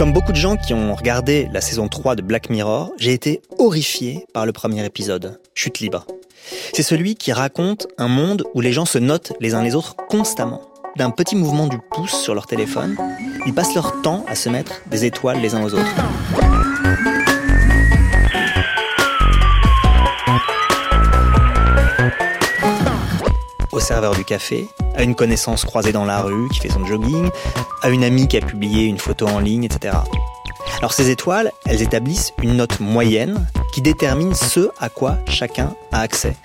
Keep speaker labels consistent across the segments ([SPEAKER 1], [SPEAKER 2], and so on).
[SPEAKER 1] Comme beaucoup de gens qui ont regardé la saison 3 de Black Mirror, j'ai été horrifié par le premier épisode, Chute libre. C'est celui qui raconte un monde où les gens se notent les uns les autres constamment. D'un petit mouvement du pouce sur leur téléphone, ils passent leur temps à se mettre des étoiles les uns aux autres. Au serveur du café, à une connaissance croisée dans la rue qui fait son jogging, à une amie qui a publié une photo en ligne, etc. Alors ces étoiles, elles établissent une note moyenne qui détermine ce à quoi chacun a accès.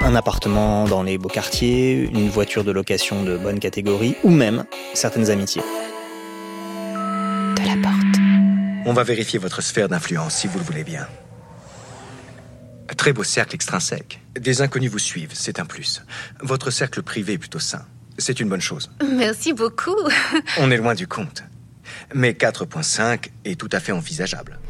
[SPEAKER 1] Un appartement dans les beaux quartiers, une voiture de location de bonne catégorie ou même certaines amitiés.
[SPEAKER 2] De la porte.
[SPEAKER 3] On va vérifier votre sphère d'influence si vous le voulez bien. Très beau cercle extrinsèque. Des inconnus vous suivent, c'est un plus. Votre cercle privé est plutôt sain. C'est une bonne chose.
[SPEAKER 2] Merci beaucoup.
[SPEAKER 3] On est loin du compte. Mais 4.5 est tout à fait envisageable.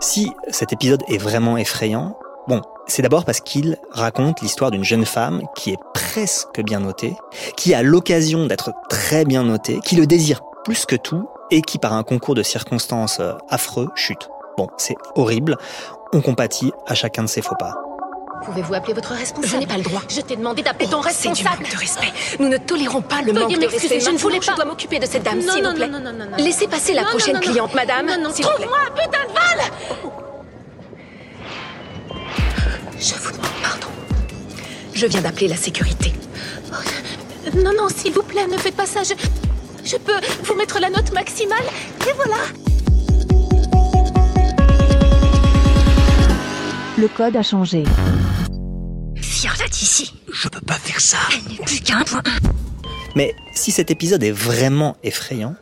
[SPEAKER 1] Si cet épisode est vraiment effrayant, bon, c'est d'abord parce qu'il raconte l'histoire d'une jeune femme qui est presque bien notée, qui a l'occasion d'être très bien notée, qui le désire plus que tout et qui par un concours de circonstances euh, affreux chute. Bon, c'est horrible. On compatit à chacun de ses faux pas.
[SPEAKER 2] Pouvez-vous appeler votre responsable
[SPEAKER 4] Je n'ai pas le droit.
[SPEAKER 2] Je t'ai demandé d'appeler ton
[SPEAKER 4] C'est du
[SPEAKER 2] responsable.
[SPEAKER 4] manque de respect. Nous ne tolérons pas le manque de respect.
[SPEAKER 2] je ne voulais pas.
[SPEAKER 4] Je dois m'occuper de cette dame,
[SPEAKER 2] Non,
[SPEAKER 4] s'il
[SPEAKER 2] non,
[SPEAKER 4] vous plaît.
[SPEAKER 2] non, non, non, non, non.
[SPEAKER 4] Laissez passer la
[SPEAKER 2] Non,
[SPEAKER 4] prochaine
[SPEAKER 2] non, non,
[SPEAKER 4] cliente, madame.
[SPEAKER 2] Non, non,
[SPEAKER 4] s'il vous plaît.
[SPEAKER 2] trouve-moi un putain de balle
[SPEAKER 4] Je vous demande pardon. Je viens d'appeler la sécurité.
[SPEAKER 2] Non, non, s'il vous plaît, ne faites pas ça. Je, je peux vous mettre la note maximale. Et voilà.
[SPEAKER 5] Le code a changé.
[SPEAKER 4] Violet ici.
[SPEAKER 3] Je peux pas faire ça.
[SPEAKER 4] Elle n'est plus qu'un point.
[SPEAKER 1] Mais si cet épisode est vraiment effrayant,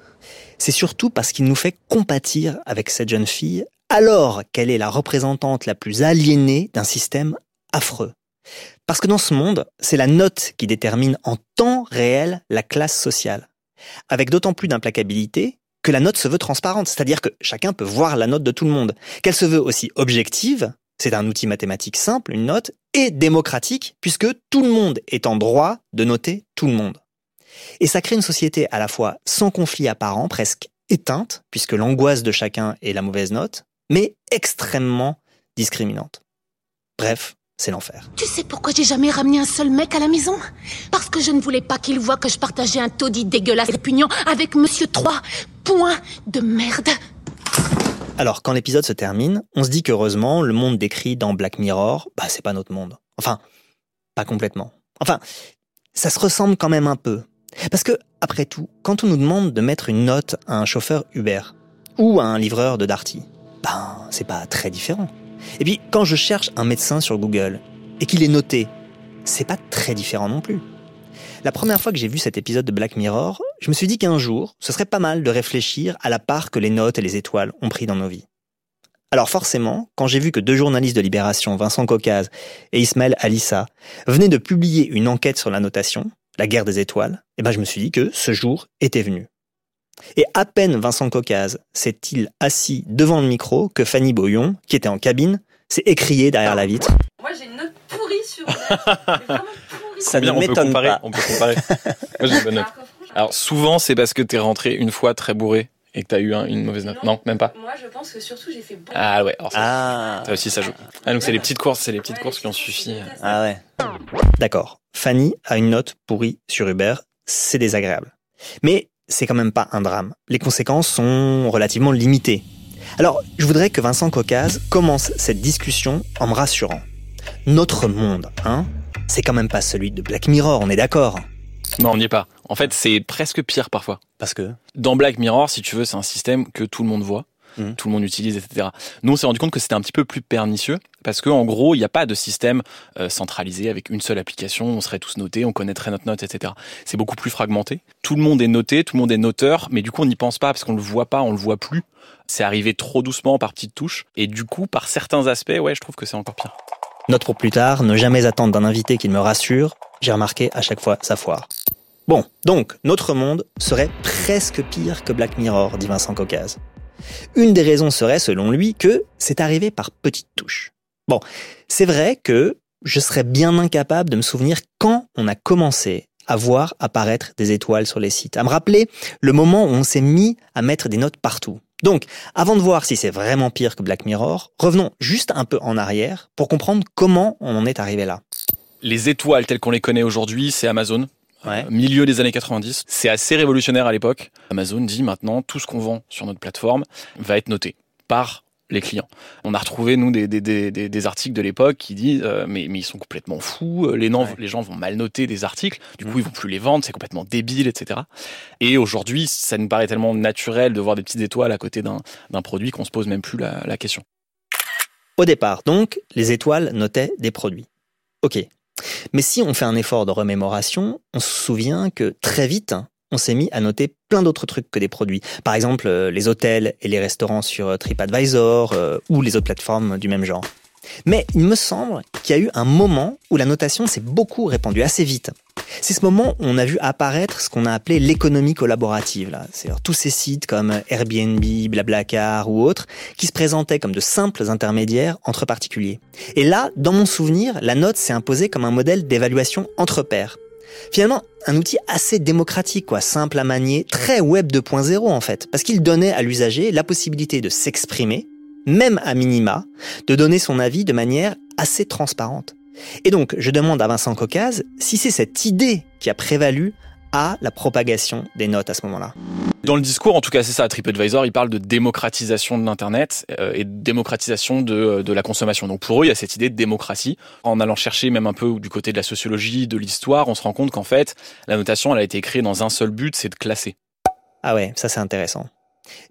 [SPEAKER 1] c'est surtout parce qu'il nous fait compatir avec cette jeune fille alors qu'elle est la représentante la plus aliénée d'un système affreux. Parce que dans ce monde, c'est la note qui détermine en temps réel la classe sociale. Avec d'autant plus d'implacabilité que la note se veut transparente, c'est-à-dire que chacun peut voir la note de tout le monde. Qu'elle se veut aussi objective, c'est un outil mathématique simple, une note, et démocratique, puisque tout le monde est en droit de noter tout le monde. Et ça crée une société à la fois sans conflit apparent, presque éteinte, puisque l'angoisse de chacun est la mauvaise note, mais extrêmement discriminante. Bref, c'est l'enfer.
[SPEAKER 2] Tu sais pourquoi j'ai jamais ramené un seul mec à la maison? Parce que je ne voulais pas qu'il voit que je partageais un taudis dégueulasse et répugnant avec Monsieur 3. Point de merde.
[SPEAKER 1] Alors, quand l'épisode se termine, on se dit qu'heureusement, le monde décrit dans Black Mirror, bah, c'est pas notre monde. Enfin, pas complètement. Enfin, ça se ressemble quand même un peu. Parce que, après tout, quand on nous demande de mettre une note à un chauffeur Uber ou à un livreur de Darty, ben, c'est pas très différent. Et puis, quand je cherche un médecin sur Google et qu'il est noté, c'est pas très différent non plus. La première fois que j'ai vu cet épisode de Black Mirror, je me suis dit qu'un jour, ce serait pas mal de réfléchir à la part que les notes et les étoiles ont pris dans nos vies. Alors forcément, quand j'ai vu que deux journalistes de Libération, Vincent Caucase et Ismaël Alissa, venaient de publier une enquête sur la notation, la guerre des étoiles, eh ben je me suis dit que ce jour était venu. Et à peine Vincent Caucase s'est-il assis devant le micro que Fanny Boyon, qui était en cabine, s'est écriée derrière la vitre.
[SPEAKER 6] Moi j'ai une note pourrie sur.
[SPEAKER 1] Ça ne
[SPEAKER 7] on peut
[SPEAKER 1] m'étonne
[SPEAKER 7] comparer,
[SPEAKER 1] pas.
[SPEAKER 7] On peut comparer. Moi, j'ai une bonne note.
[SPEAKER 6] Alors
[SPEAKER 7] souvent, c'est parce que t'es rentré une fois très bourré et que t'as eu un- une mauvaise note. Non, même pas.
[SPEAKER 6] Moi je pense que surtout j'ai fait beaucoup.
[SPEAKER 7] Ah ouais, alors ça,
[SPEAKER 1] Ah,
[SPEAKER 7] ça aussi, ça joue. Ah, donc c'est les petites courses, c'est les petites courses qui ont suffi.
[SPEAKER 1] ah ouais. D'accord. Fanny a une note pourrie sur Uber, c'est désagréable. Mais c'est quand même pas un drame. Les conséquences sont relativement limitées. Alors, je voudrais que Vincent Caucase commence cette discussion en me rassurant. Notre monde, hein, c'est quand même pas celui de Black Mirror, on est d'accord
[SPEAKER 7] Non, on n'y est pas. En fait, c'est presque pire parfois.
[SPEAKER 1] Parce que
[SPEAKER 7] Dans Black Mirror, si tu veux, c'est un système que tout le monde voit,
[SPEAKER 1] Mhm.
[SPEAKER 7] tout le monde utilise, etc. Nous, on s'est rendu compte que c'était un petit peu plus pernicieux parce que, en gros, il n'y a pas de système euh, centralisé avec une seule application. On serait tous notés, on connaîtrait notre note, etc. C'est beaucoup plus fragmenté. Tout le monde est noté, tout le monde est noteur, mais du coup, on n'y pense pas parce qu'on le voit pas, on le voit plus. C'est arrivé trop doucement par petites touches et du coup, par certains aspects, ouais, je trouve que c'est encore pire.
[SPEAKER 1] Note pour plus tard, ne jamais attendre d'un invité qu'il me rassure, j'ai remarqué à chaque fois sa foire. Bon, donc, notre monde serait presque pire que Black Mirror, dit Vincent Caucase. Une des raisons serait, selon lui, que c'est arrivé par petites touches. Bon, c'est vrai que je serais bien incapable de me souvenir quand on a commencé à voir apparaître des étoiles sur les sites, à me rappeler le moment où on s'est mis à mettre des notes partout. Donc, avant de voir si c'est vraiment pire que Black Mirror, revenons juste un peu en arrière pour comprendre comment on en est arrivé là.
[SPEAKER 7] Les étoiles telles qu'on les connaît aujourd'hui, c'est Amazon.
[SPEAKER 1] Ouais.
[SPEAKER 7] Euh, milieu des années 90. C'est assez révolutionnaire à l'époque. Amazon dit maintenant tout ce qu'on vend sur notre plateforme va être noté par les clients. On a retrouvé nous des, des, des, des- articles de l'époque qui disent euh, mais, mais ils sont complètement fous, euh, les,
[SPEAKER 1] Ouais.
[SPEAKER 7] les gens vont mal noter des articles, du coup
[SPEAKER 1] Mhm.
[SPEAKER 7] ils vont plus les vendre, c'est complètement débile, etc. Et aujourd'hui, ça nous paraît tellement naturel de voir des petites étoiles à côté d'un d'un produit qu'on se pose même plus la, la question.
[SPEAKER 1] Au départ, donc, les étoiles notaient des produits. Ok. Mais si on fait un effort de remémoration, on se souvient que très vite, on s'est mis à noter plein d'autres trucs que des produits. Par exemple, euh, les hôtels et les restaurants sur euh, TripAdvisor euh, ou les autres plateformes du même genre. Mais il me semble qu'il y a eu un moment où la notation s'est beaucoup répandue assez vite. C'est ce moment où on a vu apparaître ce qu'on a appelé l'économie collaborative. Là. C'est tous ces sites comme Airbnb, Blablacar ou autres qui se présentaient comme de simples intermédiaires entre particuliers. Et là, dans mon souvenir, la note s'est imposée comme un modèle d'évaluation entre pairs. Finalement, un outil assez démocratique, quoi, simple à manier, très web 2.0 en fait, parce qu'il donnait à l'usager la possibilité de s'exprimer, même à minima, de donner son avis de manière assez transparente. Et donc, je demande à Vincent Caucase si c'est cette idée qui a prévalu à la propagation des notes à ce moment-là.
[SPEAKER 7] Dans le discours, en tout cas, c'est ça. TripAdvisor, il parle de démocratisation de l'internet euh, et de démocratisation de, de la consommation. Donc pour eux, il y a cette idée de démocratie. En allant chercher même un peu du côté de la sociologie, de l'histoire, on se rend compte qu'en fait, la notation, elle a été créée dans un seul but, c'est de classer.
[SPEAKER 1] Ah ouais, ça c'est intéressant.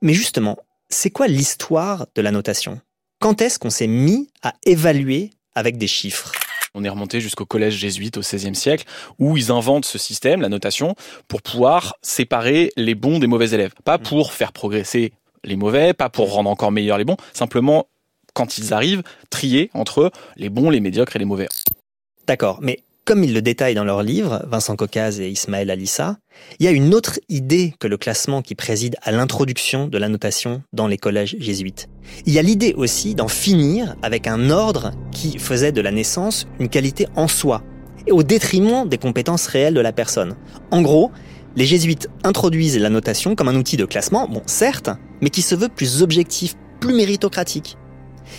[SPEAKER 1] Mais justement, c'est quoi l'histoire de la notation? Quand est-ce qu'on s'est mis à évaluer avec des chiffres?
[SPEAKER 7] On est remonté jusqu'au collège jésuite au XVIe siècle, où ils inventent ce système, la notation, pour pouvoir séparer les bons des mauvais élèves. Pas pour faire progresser les mauvais, pas pour rendre encore meilleurs les bons, simplement quand ils arrivent, trier entre les bons, les médiocres et les mauvais.
[SPEAKER 1] D'accord, mais comme ils le détaillent dans leur livre, Vincent Caucase et Ismaël Alissa, il y a une autre idée que le classement qui préside à l'introduction de la notation dans les collèges jésuites. Il y a l'idée aussi d'en finir avec un ordre qui faisait de la naissance une qualité en soi, et au détriment des compétences réelles de la personne. En gros, les jésuites introduisent la notation comme un outil de classement, bon certes, mais qui se veut plus objectif, plus méritocratique.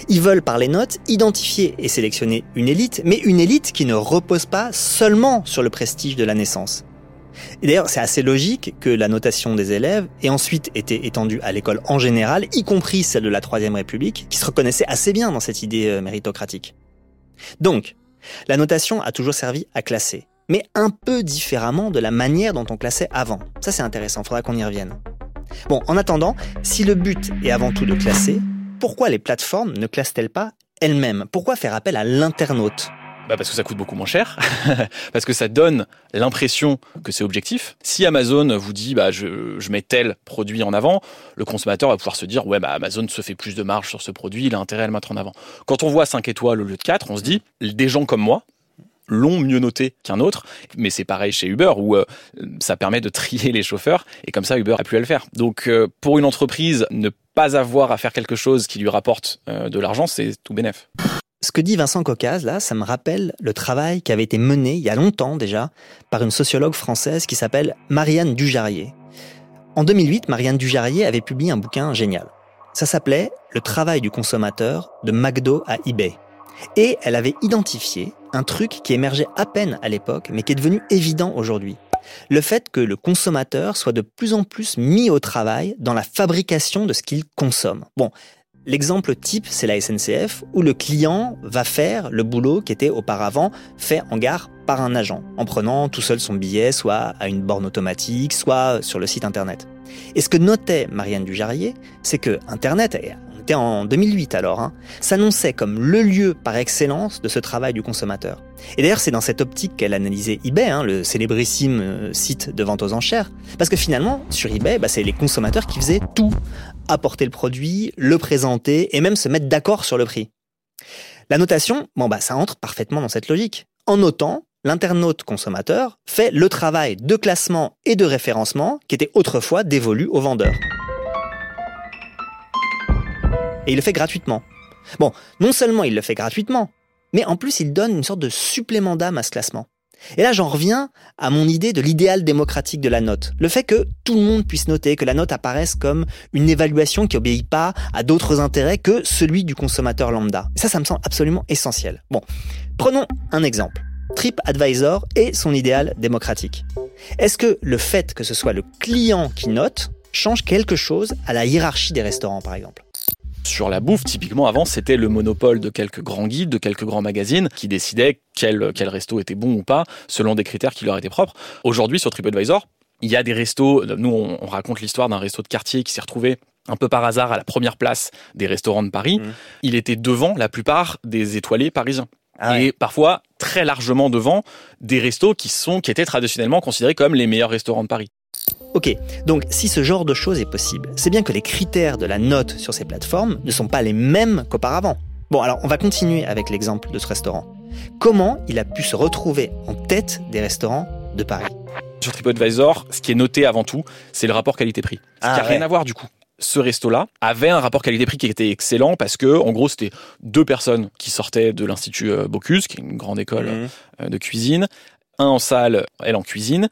[SPEAKER 1] Ils veulent par les notes identifier et sélectionner une élite, mais une élite qui ne repose pas seulement sur le prestige de la naissance. Et d'ailleurs, c'est assez logique que la notation des élèves ait ensuite été étendue à l'école en général, y compris celle de la Troisième République, qui se reconnaissait assez bien dans cette idée euh, méritocratique. Donc, la notation a toujours servi à classer, mais un peu différemment de la manière dont on classait avant. Ça, c'est intéressant, faudra qu'on y revienne. Bon, en attendant, si le but est avant tout de classer, pourquoi les plateformes ne classent-elles pas elles-mêmes? Pourquoi faire appel à l'internaute?
[SPEAKER 7] Bah parce que ça coûte beaucoup moins cher, parce que ça donne l'impression que c'est objectif. Si Amazon vous dit bah je, mets tel produit en avant, le consommateur va pouvoir se dire ouais bah Amazon se fait plus de marge sur ce produit, il a intérêt à le mettre en avant. Quand on voit 5 étoiles au lieu de 4, on se dit des gens comme moi l'ont mieux noté qu'un autre, mais c'est pareil chez Uber où euh, ça permet de trier les chauffeurs et comme ça Uber a pu le faire. Donc euh, pour une entreprise ne pas avoir à faire quelque chose qui lui rapporte euh, de l'argent, c'est tout bénef.
[SPEAKER 1] Ce que dit Vincent Caucase, là, ça me rappelle le travail qui avait été mené il y a longtemps déjà par une sociologue française qui s'appelle Marianne Dujarrier. En 2008, Marianne Dujarrier avait publié un bouquin génial. Ça s'appelait Le travail du consommateur de McDo à eBay. Et elle avait identifié un truc qui émergeait à peine à l'époque, mais qui est devenu évident aujourd'hui. Le fait que le consommateur soit de plus en plus mis au travail dans la fabrication de ce qu'il consomme. Bon, L'exemple type, c'est la SNCF, où le client va faire le boulot qui était auparavant fait en gare par un agent, en prenant tout seul son billet, soit à une borne automatique, soit sur le site internet. Et ce que notait Marianne Dujarrier, c'est que Internet, et en 2008 alors, hein, s'annonçait comme le lieu par excellence de ce travail du consommateur. Et d'ailleurs, c'est dans cette optique qu'elle analysait eBay, hein, le célébrissime euh, site de vente aux enchères. Parce que finalement, sur eBay, bah, c'est les consommateurs qui faisaient tout. Apporter le produit, le présenter et même se mettre d'accord sur le prix. La notation, bon bah ça entre parfaitement dans cette logique. En notant, l'internaute consommateur fait le travail de classement et de référencement qui était autrefois dévolu aux vendeurs. Et il le fait gratuitement. Bon, non seulement il le fait gratuitement, mais en plus il donne une sorte de supplément d'âme à ce classement. Et là, j'en reviens à mon idée de l'idéal démocratique de la note. Le fait que tout le monde puisse noter, que la note apparaisse comme une évaluation qui obéit pas à d'autres intérêts que celui du consommateur lambda. Ça, ça me semble absolument essentiel. Bon, prenons un exemple. TripAdvisor et son idéal démocratique. Est-ce que le fait que ce soit le client qui note change quelque chose à la hiérarchie des restaurants, par exemple?
[SPEAKER 7] Sur la bouffe, typiquement avant, c'était le monopole de quelques grands guides, de quelques grands magazines qui décidaient quel, quel resto était bon ou pas selon des critères qui leur étaient propres. Aujourd'hui, sur TripAdvisor, il y a des restos, nous on, raconte l'histoire d'un resto de quartier qui s'est retrouvé un peu par hasard à la première place des restaurants de Paris. Mmh. Il était devant la plupart des étoilés parisiens. Ah et parfois très largement devant des restos qui sont qui étaient traditionnellement considérés comme les meilleurs restaurants de Paris.
[SPEAKER 1] Ok, donc si ce genre de choses est possible, c'est bien que les critères de la note sur ces plateformes ne sont pas les mêmes qu'auparavant. Bon, alors on va continuer avec l'exemple de ce restaurant. Comment il a pu se retrouver en tête des restaurants de Paris?
[SPEAKER 7] Sur TripAdvisor, ce qui est noté avant tout, c'est le rapport qualité-prix. Ce qui n'a ah rien à voir du coup ce resto-là avait un rapport qualité-prix qui était excellent parce que, en gros, c'était deux personnes qui sortaient de l'Institut euh, Bocuse, qui est une grande école mmh. euh, de cuisine, un en salle, elle en cuisine,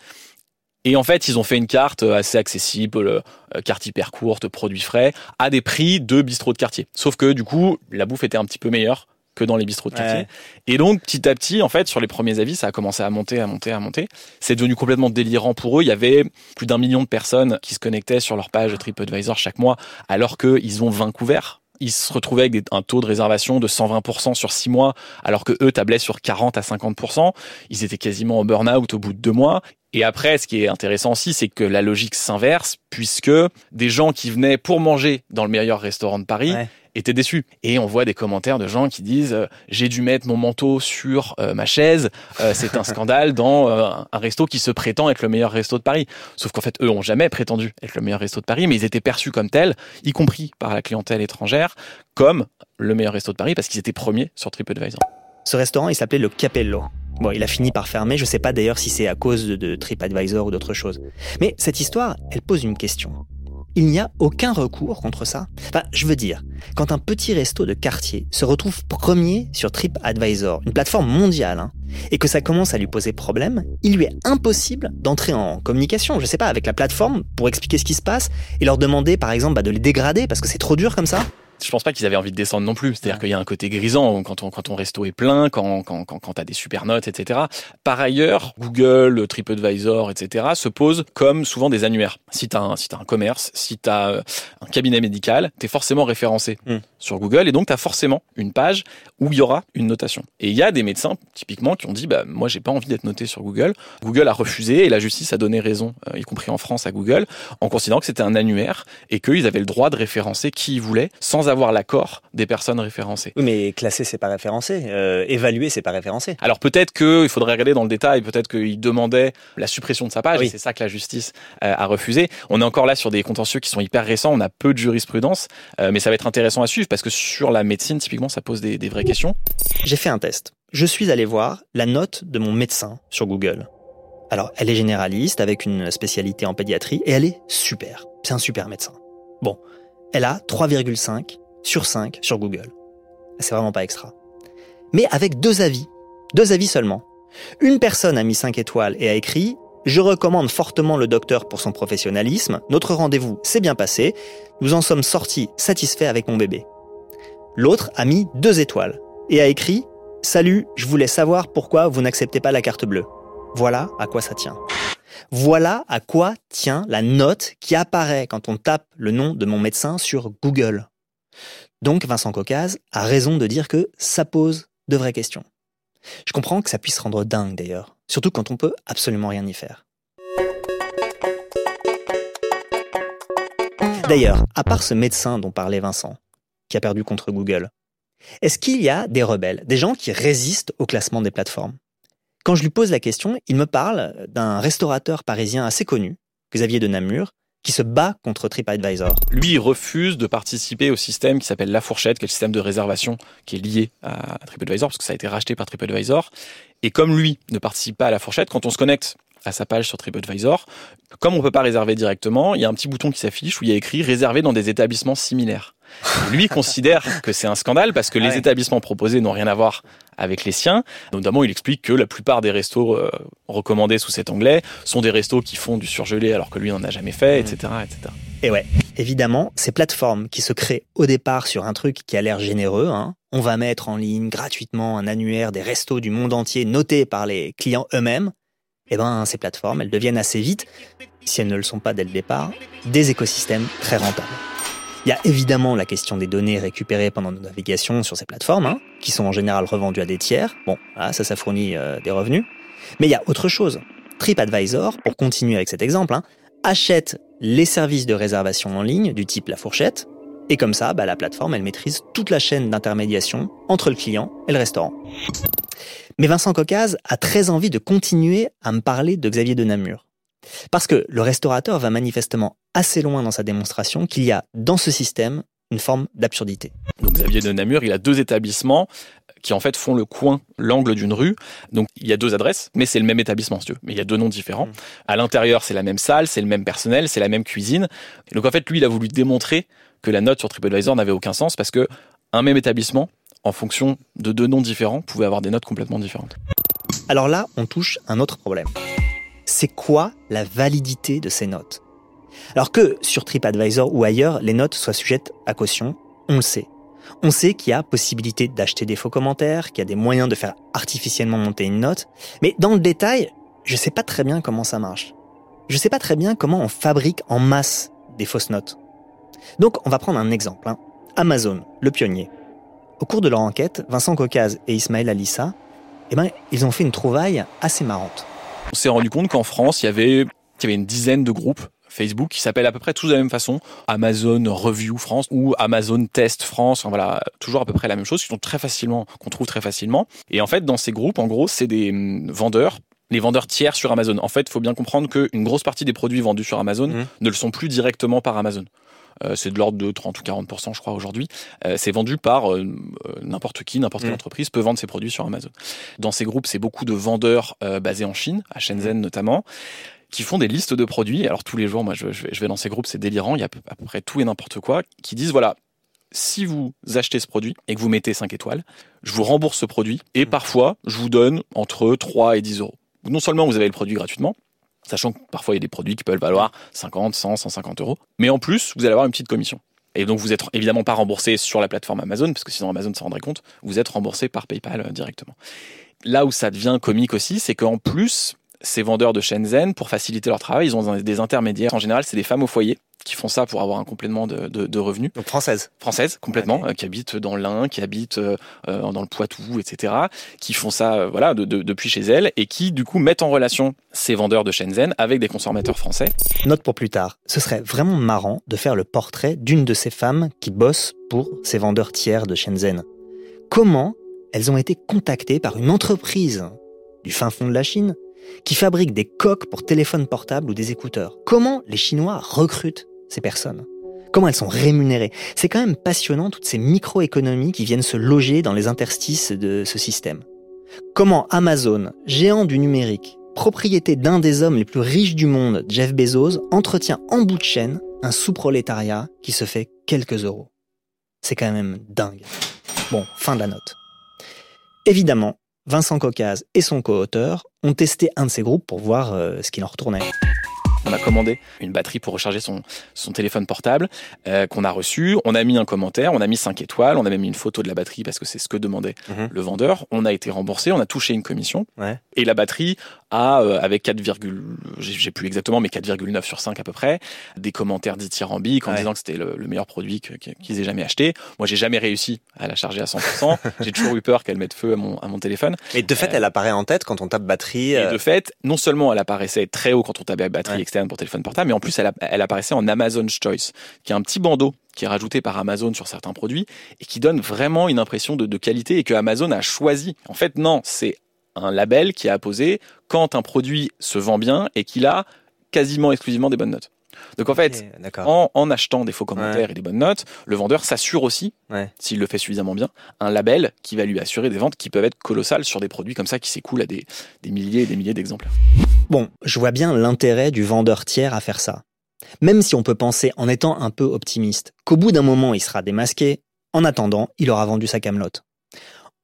[SPEAKER 7] et en fait, ils ont fait une carte assez accessible, euh, carte hyper courte, produits frais, à des prix de bistrot de quartier. Sauf que du coup, la bouffe était un petit peu meilleure que dans les bistrots de quartier. Et donc, petit à petit, en fait, sur les premiers avis, ça a commencé à monter, à monter, à monter. C'est devenu complètement délirant pour eux. Il y avait plus d'un million de personnes qui se connectaient sur leur page TripAdvisor chaque mois, alors qu'ils ont 20 couverts ils se retrouvaient avec un taux de réservation de 120% sur 6 mois, alors que eux tablaient sur 40 à 50%. Ils étaient quasiment en burn-out au bout de deux mois. Et après, ce qui est intéressant aussi, c'est que la logique s'inverse, puisque des gens qui venaient pour manger dans le meilleur restaurant de Paris étaient déçus. Et on voit des commentaires de gens qui disent euh, j'ai dû mettre mon manteau sur euh, ma chaise, euh, c'est un scandale dans un resto qui se prétend être le meilleur resto de Paris. Sauf qu'en fait, eux ont jamais prétendu être le meilleur resto de Paris, mais ils étaient perçus comme tels, y compris par la clientèle étrangère, comme le meilleur resto de Paris parce qu'ils étaient premiers sur TripAdvisor.
[SPEAKER 1] Ce restaurant, il s'appelait le Capello. Bon, il a fini par fermer, je sais pas d'ailleurs si c'est à cause de, TripAdvisor ou d'autres choses. Mais cette histoire, elle pose une question. Il n'y a aucun recours contre ça? Enfin, je veux dire, quand un petit resto de quartier se retrouve premier sur TripAdvisor, une plateforme mondiale, hein, et que ça commence à lui poser problème, il lui est impossible d'entrer en communication, je sais pas, avec la plateforme pour expliquer ce qui se passe et leur demander par exemple bah, de les dégrader parce que c'est trop dur comme ça
[SPEAKER 7] je pense pas qu'ils avaient envie de descendre non plus. C'est-à-dire qu'il y a un côté grisant quand on, quand ton resto est plein, quand, quand, quand, quand tu as des super notes, etc. Par ailleurs, Google, TripAdvisor, etc. se posent comme souvent des annuaires. Si tu as, un, si as un commerce, si tu as euh, un cabinet médical, tu es forcément référencé hmm. sur Google et donc tu as forcément une page où il y aura une notation. Et il y a des médecins, typiquement, qui ont dit bah, Moi, j'ai pas envie d'être noté sur Google. Google a refusé et la justice a donné raison, euh, y compris en France, à Google, en considérant que c'était un annuaire et qu'ils avaient le droit de référencer qui ils voulaient sans avoir l'accord des personnes référencées.
[SPEAKER 1] Oui, mais classer, c'est pas référencé. Euh, évaluer, c'est pas référencé.
[SPEAKER 7] Alors peut-être qu'il faudrait regarder dans le détail, peut-être qu'il demandait la suppression de sa page, et c'est ça que la justice euh, a refusé. On est encore là sur des contentieux qui sont hyper récents, on a peu de jurisprudence, euh, mais ça va être intéressant à suivre, parce que sur la médecine, typiquement, ça pose des, des vraies questions.
[SPEAKER 1] J'ai fait un test. Je suis allé voir la note de mon médecin sur Google. Alors, elle est généraliste avec une spécialité en pédiatrie et elle est super. C'est un super médecin. Bon, elle a 3,5 sur 5 sur Google. C'est vraiment pas extra. Mais avec deux avis. Deux avis seulement. Une personne a mis 5 étoiles et a écrit Je recommande fortement le docteur pour son professionnalisme. Notre rendez-vous s'est bien passé. Nous en sommes sortis satisfaits avec mon bébé. L'autre a mis 2 étoiles et a écrit Salut, je voulais savoir pourquoi vous n'acceptez pas la carte bleue. Voilà à quoi ça tient. Voilà à quoi tient la note qui apparaît quand on tape le nom de mon médecin sur Google. Donc Vincent Caucase a raison de dire que ça pose de vraies questions. Je comprends que ça puisse rendre dingue d'ailleurs, surtout quand on peut absolument rien y faire. D'ailleurs, à part ce médecin dont parlait Vincent, qui a perdu contre Google, est-ce qu'il y a des rebelles, des gens qui résistent au classement des plateformes? Quand je lui pose la question, il me parle d'un restaurateur parisien assez connu, Xavier de Namur, qui se bat contre TripAdvisor.
[SPEAKER 7] Lui, refuse de participer au système qui s'appelle La Fourchette, qui est le système de réservation qui est lié à TripAdvisor, parce que ça a été racheté par TripAdvisor. Et comme lui ne participe pas à La Fourchette, quand on se connecte à sa page sur TripAdvisor, comme on peut pas réserver directement, il y a un petit bouton qui s'affiche où il y a écrit réserver dans des établissements similaires. Lui considère que c'est un scandale parce que
[SPEAKER 1] Ah
[SPEAKER 7] les
[SPEAKER 1] ouais.
[SPEAKER 7] établissements proposés n'ont rien à voir avec les siens. Notamment, il explique que la plupart des restos euh, recommandés sous cet anglais sont des restos qui font du surgelé alors que lui n'en a jamais fait, etc., etc.
[SPEAKER 1] Et ouais, évidemment, ces plateformes qui se créent au départ sur un truc qui a l'air généreux, hein, on va mettre en ligne gratuitement un annuaire des restos du monde entier noté par les clients eux-mêmes, eh ben ces plateformes, elles deviennent assez vite, si elles ne le sont pas dès le départ, des écosystèmes très rentables. Il y a évidemment la question des données récupérées pendant nos navigations sur ces plateformes, hein, qui sont en général revendues à des tiers. Bon, ça, ça fournit euh, des revenus. Mais il y a autre chose. TripAdvisor, pour continuer avec cet exemple, hein, achète les services de réservation en ligne du type La Fourchette, et comme ça, bah, la plateforme, elle maîtrise toute la chaîne d'intermédiation entre le client et le restaurant. Mais Vincent Cocaz a très envie de continuer à me parler de Xavier de Namur. Parce que le restaurateur va manifestement assez loin dans sa démonstration qu'il y a dans ce système une forme d'absurdité.
[SPEAKER 7] Donc Xavier de Namur, il a deux établissements qui en fait font le coin, l'angle d'une rue. Donc il y a deux adresses, mais c'est le même établissement, si tu veux. Mais il y a deux noms différents.
[SPEAKER 1] Mm.
[SPEAKER 7] À l'intérieur, c'est la même salle, c'est le même personnel, c'est la même cuisine. Et donc en fait, lui, il a voulu démontrer que la note sur TripAdvisor n'avait aucun sens parce que un même établissement, en fonction de deux noms différents, pouvait avoir des notes complètement différentes.
[SPEAKER 1] Alors là, on touche un autre problème. C'est quoi la validité de ces notes? Alors que sur TripAdvisor ou ailleurs, les notes soient sujettes à caution, on le sait. On sait qu'il y a possibilité d'acheter des faux commentaires, qu'il y a des moyens de faire artificiellement monter une note, mais dans le détail, je sais pas très bien comment ça marche. Je sais pas très bien comment on fabrique en masse des fausses notes. Donc on va prendre un exemple. hein. Amazon, le pionnier. Au cours de leur enquête, Vincent Cocaz et Ismaël Alissa, eh ben, ils ont fait une trouvaille assez marrante.
[SPEAKER 7] On s'est rendu compte qu'en France, il y avait, il y avait une dizaine de groupes Facebook qui s'appellent à peu près tous de la même façon. Amazon Review France ou Amazon Test France. Enfin, voilà, toujours à peu près la même chose, qui sont très facilement, qu'on trouve très facilement. Et en fait, dans ces groupes, en gros, c'est des hum, vendeurs les vendeurs tiers sur Amazon. En fait, il faut bien comprendre qu'une grosse partie des produits vendus sur Amazon
[SPEAKER 1] Mhm.
[SPEAKER 7] ne le sont plus directement par Amazon. Euh, c'est de l'ordre de 30 ou 40% je crois aujourd'hui. Euh, c'est vendu par euh, n'importe qui, n'importe quelle
[SPEAKER 1] Mhm.
[SPEAKER 7] entreprise peut vendre ses produits sur Amazon. Dans ces groupes, c'est beaucoup de vendeurs euh, basés en Chine, à Shenzhen notamment, qui font des listes de produits. Alors tous les jours, moi, je, vais, dans ces groupes, c'est délirant. Il y a à peu, à peu près tout et n'importe quoi qui disent voilà. Si vous achetez ce produit et que vous mettez 5 étoiles, je vous rembourse ce produit et parfois je vous donne entre 3 et 10 euros. Non seulement vous avez le produit gratuitement, sachant que parfois il y a des produits qui peuvent valoir 50, 100, 150 euros, mais en plus vous allez avoir une petite commission. Et donc vous êtes évidemment pas remboursé sur la plateforme Amazon, parce que sinon Amazon s'en rendrait compte, vous êtes remboursé par PayPal euh, directement. Là où ça devient comique aussi, c'est qu'en plus, ces vendeurs de Shenzhen, pour faciliter leur travail, ils ont des intermédiaires. En général, c'est des femmes au foyer qui font ça pour avoir un complément de, de- de revenus.
[SPEAKER 1] Donc française.
[SPEAKER 7] Françaises, complètement, euh, qui habitent dans l'Ain, qui habitent euh, euh, dans le Poitou, etc., qui font ça euh, voilà, de- de- depuis chez elles et qui, du coup, mettent en relation ces vendeurs de Shenzhen avec des consommateurs français.
[SPEAKER 1] Note pour plus tard. Ce serait vraiment marrant de faire le portrait d'une de ces femmes qui bossent pour ces vendeurs tiers de Shenzhen. Comment elles ont été contactées par une entreprise du fin fond de la Chine qui fabrique des coques pour téléphones portables ou des écouteurs. Comment les Chinois recrutent ces personnes? Comment elles sont rémunérées? C'est quand même passionnant toutes ces microéconomies qui viennent se loger dans les interstices de ce système. Comment Amazon, géant du numérique, propriété d'un des hommes les plus riches du monde, Jeff Bezos, entretient en bout de chaîne un sous-prolétariat qui se fait quelques euros. C'est quand même dingue. Bon, fin de la note. Évidemment, Vincent Cocaz et son co-auteur ont testé un de ces groupes pour voir euh, ce qu'il en retournait.
[SPEAKER 7] On a commandé une batterie pour recharger son, son téléphone portable euh, qu'on a reçu. On a mis un commentaire, on a mis 5 étoiles, on a même mis une photo de la batterie parce que c'est ce que demandait
[SPEAKER 1] Mhm.
[SPEAKER 7] le vendeur. On a été remboursé, on a touché une commission.
[SPEAKER 1] Ouais.
[SPEAKER 7] Et la batterie a, euh, avec 4, j'ai plus exactement, mais 4,9 sur 5 à peu près, des commentaires dithyrambiques en
[SPEAKER 1] Ouais.
[SPEAKER 7] disant que c'était le, le meilleur produit qu'ils aient jamais acheté. Moi, j'ai jamais réussi à la charger à 100%. j'ai toujours eu peur qu'elle mette feu à mon, à mon téléphone.
[SPEAKER 8] Mais de fait,
[SPEAKER 7] Euh,
[SPEAKER 8] elle apparaît en tête quand on tape batterie.
[SPEAKER 7] Et
[SPEAKER 8] euh,
[SPEAKER 7] de fait, non seulement elle apparaissait très haut quand on tapait batterie
[SPEAKER 8] Ouais.
[SPEAKER 7] externe pour téléphone portable, mais en plus elle apparaissait en Amazon's Choice, qui est un petit bandeau qui est rajouté par Amazon sur certains produits et qui donne vraiment une impression de, de qualité et que Amazon a choisi. En fait, non, c'est un label qui est apposé quand un produit se vend bien et qu'il a quasiment exclusivement des bonnes notes. Donc en fait, en, en achetant des faux commentaires et des bonnes notes, le vendeur s'assure aussi,
[SPEAKER 8] Ouais.
[SPEAKER 7] s'il le fait suffisamment bien, un label qui va lui assurer des ventes qui peuvent être colossales sur des produits comme ça qui s'écoulent à des, des milliers et des milliers d'exemplaires.
[SPEAKER 1] Bon, je vois bien l'intérêt du vendeur tiers à faire ça. Même si on peut penser, en étant un peu optimiste, qu'au bout d'un moment il sera démasqué, en attendant, il aura vendu sa camelote.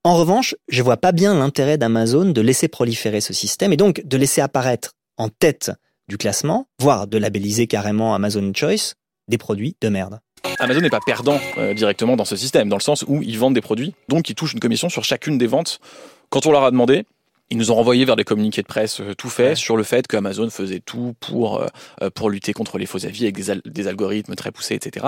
[SPEAKER 1] En revanche, je vois pas bien l'intérêt d'Amazon de laisser proliférer ce système et donc de laisser apparaître en tête du classement, voire de labelliser carrément Amazon Choice, des produits de merde.
[SPEAKER 7] Amazon n'est pas perdant euh, directement dans ce système, dans le sens où ils vendent des produits, donc ils touchent une commission sur chacune des ventes. Quand on leur a demandé, ils nous ont renvoyé vers des communiqués de presse euh, tout faits sur le fait qu'Amazon faisait tout pour, euh, euh, pour lutter contre les faux avis avec des, al- des algorithmes très poussés, etc.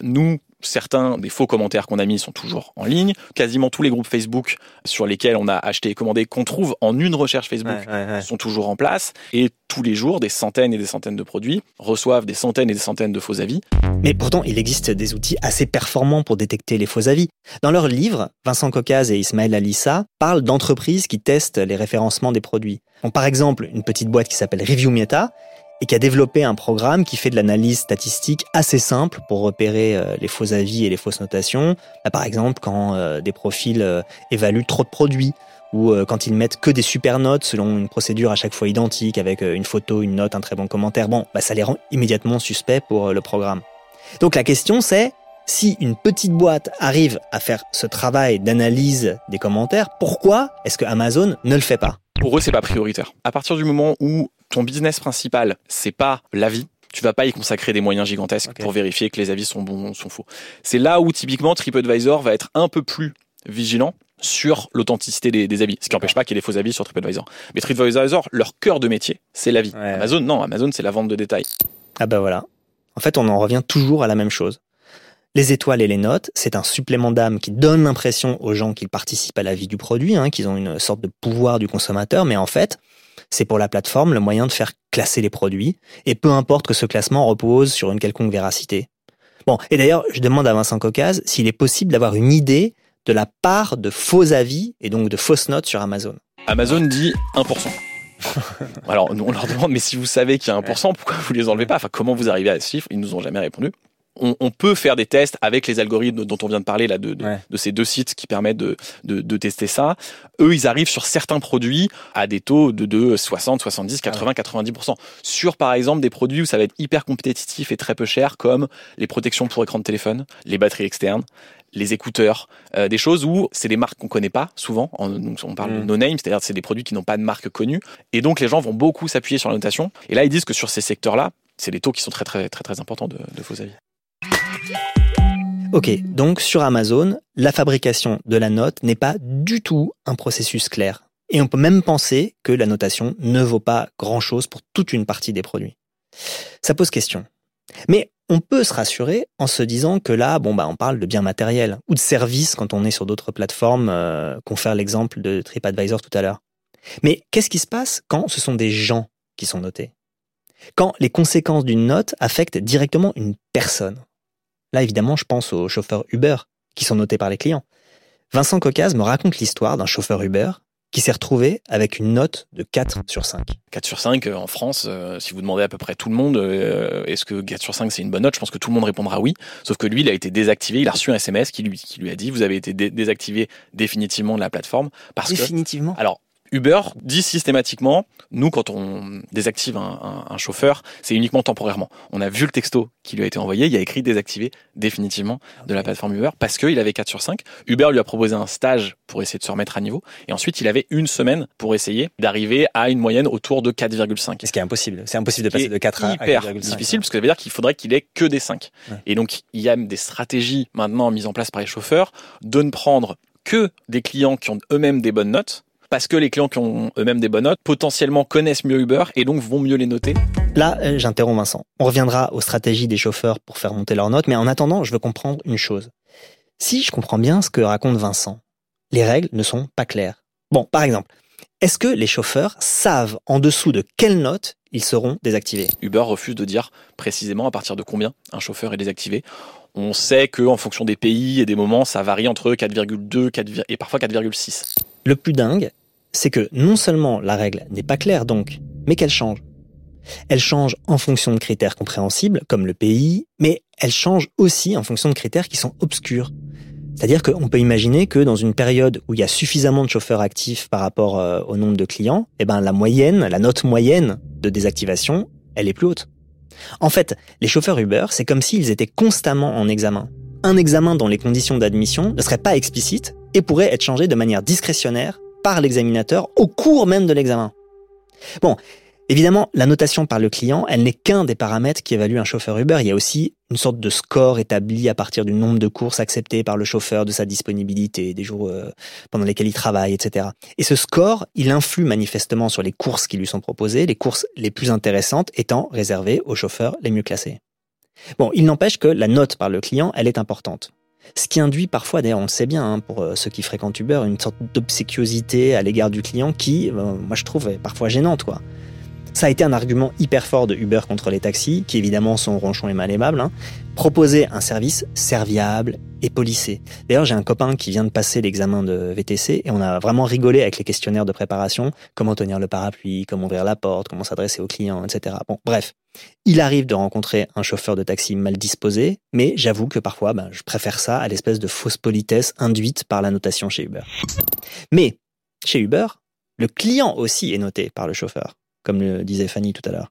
[SPEAKER 7] Nous, certains des faux commentaires qu'on a mis sont toujours en ligne. Quasiment tous les groupes Facebook sur lesquels on a acheté et commandé, qu'on trouve en une recherche Facebook,
[SPEAKER 8] Ouais, ouais, ouais.
[SPEAKER 7] sont toujours en place. Et tous les jours, des centaines et des centaines de produits reçoivent des centaines et des centaines de faux avis.
[SPEAKER 1] Mais pourtant, il existe des outils assez performants pour détecter les faux avis. Dans leur livre, Vincent Cocaz et Ismaël Alissa parlent d'entreprises qui testent les référencements des produits. Par exemple, une petite boîte qui s'appelle Review Meta et qui a développé un programme qui fait de l'analyse statistique assez simple pour repérer euh, les faux avis et les fausses notations. Là, par exemple, quand euh, des profils euh, évaluent trop de produits ou quand ils mettent que des super notes selon une procédure à chaque fois identique avec une photo, une note, un très bon commentaire. Bon, bah, ça les rend immédiatement suspects pour le programme. Donc la question c'est, si une petite boîte arrive à faire ce travail d'analyse des commentaires, pourquoi est-ce que Amazon ne le fait pas?
[SPEAKER 7] Pour eux, c'est pas prioritaire. À partir du moment où ton business principal, c'est pas l'avis, tu vas pas y consacrer des moyens gigantesques pour vérifier que les avis sont bons, sont faux. C'est là où typiquement TripAdvisor va être un peu plus vigilant sur l'authenticité des, des avis, ce qui n'empêche pas qu'il y ait des faux avis sur TripAdvisor. Mais TripAdvisor, leur cœur de métier, c'est l'avis.
[SPEAKER 8] Ouais.
[SPEAKER 7] Amazon, non, Amazon, c'est la vente de détails.
[SPEAKER 1] Ah bah voilà. En fait, on en revient toujours à la même chose. Les étoiles et les notes, c'est un supplément d'âme qui donne l'impression aux gens qu'ils participent à la vie du produit, hein, qu'ils ont une sorte de pouvoir du consommateur, mais en fait, c'est pour la plateforme le moyen de faire classer les produits, et peu importe que ce classement repose sur une quelconque véracité. Bon, et d'ailleurs, je demande à Vincent Cocaz s'il est possible d'avoir une idée de la part de faux avis et donc de fausses notes sur Amazon.
[SPEAKER 7] Amazon dit 1%. Alors, nous, on leur demande, mais si vous savez qu'il y a 1%, pourquoi vous les enlevez pas? Enfin, comment vous arrivez à ce chiffre? Ils nous ont jamais répondu. On, on peut faire des tests avec les algorithmes dont on vient de parler là, de, de,
[SPEAKER 8] Ouais.
[SPEAKER 7] de ces deux sites qui permettent de, de, de tester ça. Eux, ils arrivent sur certains produits à des taux de, de 60, 70, 80, 90%. Sur, par exemple, des produits où ça va être hyper compétitif et très peu cher, comme les protections pour écran de téléphone, les batteries externes, les écouteurs, euh, des choses où c'est des marques qu'on connaît pas souvent. En- donc on parle de
[SPEAKER 8] Mm.
[SPEAKER 7] no name, c'est-à-dire que c'est des produits qui n'ont pas de marque connue. Et donc les gens vont beaucoup s'appuyer sur la notation. Et là, ils disent que sur ces secteurs-là, c'est des taux qui sont très très très très importants de, de faux avis.
[SPEAKER 1] Ok, donc sur Amazon, la fabrication de la note n'est pas du tout un processus clair. Et on peut même penser que la notation ne vaut pas grand-chose pour toute une partie des produits. Ça pose question. Mais on peut se rassurer en se disant que là, bon bah, on parle de biens matériels ou de services quand on est sur d'autres plateformes, euh, qu'on fait l'exemple de TripAdvisor tout à l'heure. Mais qu'est-ce qui se passe quand ce sont des gens qui sont notés? Quand les conséquences d'une note affectent directement une personne? Là, évidemment, je pense aux chauffeurs Uber qui sont notés par les clients. Vincent Cocaz me raconte l'histoire d'un chauffeur Uber qui s'est retrouvé avec une note de 4 sur 5.
[SPEAKER 7] 4 sur 5 euh, en France, euh, si vous demandez à peu près tout le monde, euh, est-ce que 4 sur 5 c'est une bonne note? Je pense que tout le monde répondra oui. Sauf que lui, il a été désactivé. Il a reçu un SMS qui lui, qui lui a dit Vous avez été dé- désactivé définitivement de la plateforme. Parce que
[SPEAKER 1] Définitivement.
[SPEAKER 7] Alors, Uber dit systématiquement, nous, quand on désactive un, un- un chauffeur, c'est uniquement temporairement. On a vu le texto qui lui a été envoyé, il y a écrit désactiver définitivement de la plateforme Uber parce qu'il avait 4 sur 5. Uber lui a proposé un stage pour essayer de se remettre à niveau. Et ensuite, il avait une semaine pour essayer d'arriver à une moyenne autour de 4,5
[SPEAKER 8] Ce qui est impossible. C'est impossible de passer de 4 à, à
[SPEAKER 7] hyper
[SPEAKER 8] 4,5.
[SPEAKER 7] difficile parce que ça veut dire qu'il faudrait qu'il ait que des 5.
[SPEAKER 8] Ouais.
[SPEAKER 7] Et donc il y a des stratégies maintenant mises en place par les chauffeurs de ne prendre que des clients qui ont eux-mêmes des bonnes notes parce que les clients qui ont eux-mêmes des bonnes notes potentiellement connaissent mieux Uber et donc vont mieux les noter.
[SPEAKER 1] Là, euh, j'interromps Vincent. On reviendra aux stratégies des chauffeurs pour faire monter leurs notes, mais en attendant, je veux comprendre une chose. Si je comprends bien ce que raconte Vincent, les règles ne sont pas claires. Bon, par exemple, est-ce que les chauffeurs savent en dessous de quelle note ils seront désactivés?
[SPEAKER 7] Uber refuse de dire précisément à partir de combien un chauffeur est désactivé. On sait que en fonction des pays et des moments, ça varie entre 4,2 4, et parfois 4,6.
[SPEAKER 1] Le plus dingue, c'est que non seulement la règle n'est pas claire donc, mais qu'elle change. Elle change en fonction de critères compréhensibles, comme le pays, mais elle change aussi en fonction de critères qui sont obscurs. C'est-à-dire qu'on peut imaginer que dans une période où il y a suffisamment de chauffeurs actifs par rapport euh, au nombre de clients, eh ben la moyenne, la note moyenne de désactivation, elle est plus haute. En fait, les chauffeurs Uber, c'est comme s'ils étaient constamment en examen. Un examen dont les conditions d'admission ne seraient pas explicites et pourraient être changées de manière discrétionnaire par l'examinateur au cours même de l'examen. Bon, Évidemment, la notation par le client, elle n'est qu'un des paramètres qui évalue un chauffeur Uber. Il y a aussi une sorte de score établi à partir du nombre de courses acceptées par le chauffeur, de sa disponibilité, des jours euh, pendant lesquels il travaille, etc. Et ce score, il influe manifestement sur les courses qui lui sont proposées, les courses les plus intéressantes étant réservées aux chauffeurs les mieux classés. Bon, il n'empêche que la note par le client, elle est importante. Ce qui induit parfois, d'ailleurs on le sait bien, hein, pour euh, ceux qui fréquentent Uber, une sorte d'obséquiosité à l'égard du client qui, euh, moi je trouve, est parfois gênante. quoi. Ça a été un argument hyper fort de Uber contre les taxis, qui évidemment sont ronchons et mal aimables. Hein. Proposer un service serviable et polissé. D'ailleurs, j'ai un copain qui vient de passer l'examen de VTC et on a vraiment rigolé avec les questionnaires de préparation. Comment tenir le parapluie, comment ouvrir la porte, comment s'adresser aux clients, etc. Bon, bref. Il arrive de rencontrer un chauffeur de taxi mal disposé, mais j'avoue que parfois, ben, je préfère ça à l'espèce de fausse politesse induite par la notation chez Uber. Mais, chez Uber, le client aussi est noté par le chauffeur comme le disait Fanny tout à l'heure.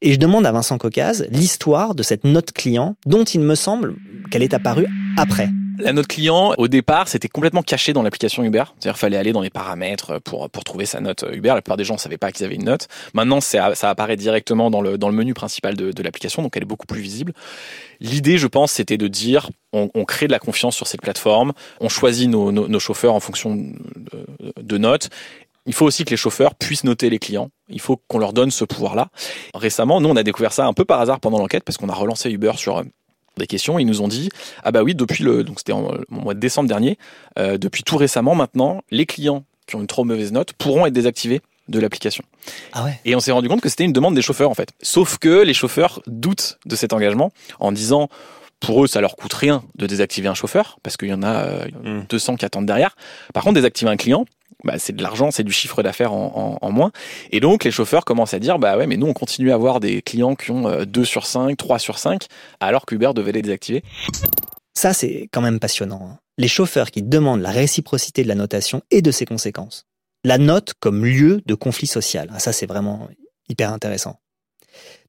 [SPEAKER 1] Et je demande à Vincent Cocaz l'histoire de cette note client dont il me semble qu'elle est apparue après.
[SPEAKER 7] La note client, au départ, c'était complètement caché dans l'application Uber. C'est-à-dire, fallait aller dans les paramètres pour pour trouver sa note Uber. La plupart des gens ne savaient pas qu'ils avaient une note. Maintenant, ça, apparaît directement dans le dans le menu principal de, de l'application, donc elle est beaucoup plus visible. L'idée, je pense, c'était de dire, on, crée de la confiance sur cette plateforme, on choisit nos, nos, chauffeurs en fonction de notes, il faut aussi que les chauffeurs puissent noter les clients. Il faut qu'on leur donne ce pouvoir-là. Récemment, nous, on a découvert ça un peu par hasard pendant l'enquête parce qu'on a relancé Uber sur euh, des questions. Ils nous ont dit ah bah oui depuis le donc c'était en, mois de décembre dernier, euh, depuis tout récemment maintenant, les clients qui ont une trop mauvaise note pourront être désactivés de l'application.
[SPEAKER 1] Ah ouais.
[SPEAKER 7] Et on s'est rendu compte que c'était une demande des chauffeurs en fait. Sauf que les chauffeurs doutent de cet engagement en disant pour eux, ça leur coûte rien de désactiver un chauffeur parce qu'il y en a euh, 200 qui attendent derrière. Par contre, désactiver un client, bah, c'est de l'argent, c'est du chiffre d'affaires en, en, en, moins. Et donc, les chauffeurs commencent à dire, bah ouais, mais nous, on continue à avoir des clients qui ont 2 sur 5, 3 sur 5, alors qu'Uber devait les désactiver.
[SPEAKER 1] Ça, c'est quand même passionnant. Hein. Les chauffeurs qui demandent la réciprocité de la notation et de ses conséquences. La note comme lieu de conflit social. Ah, ça, c'est vraiment hyper intéressant.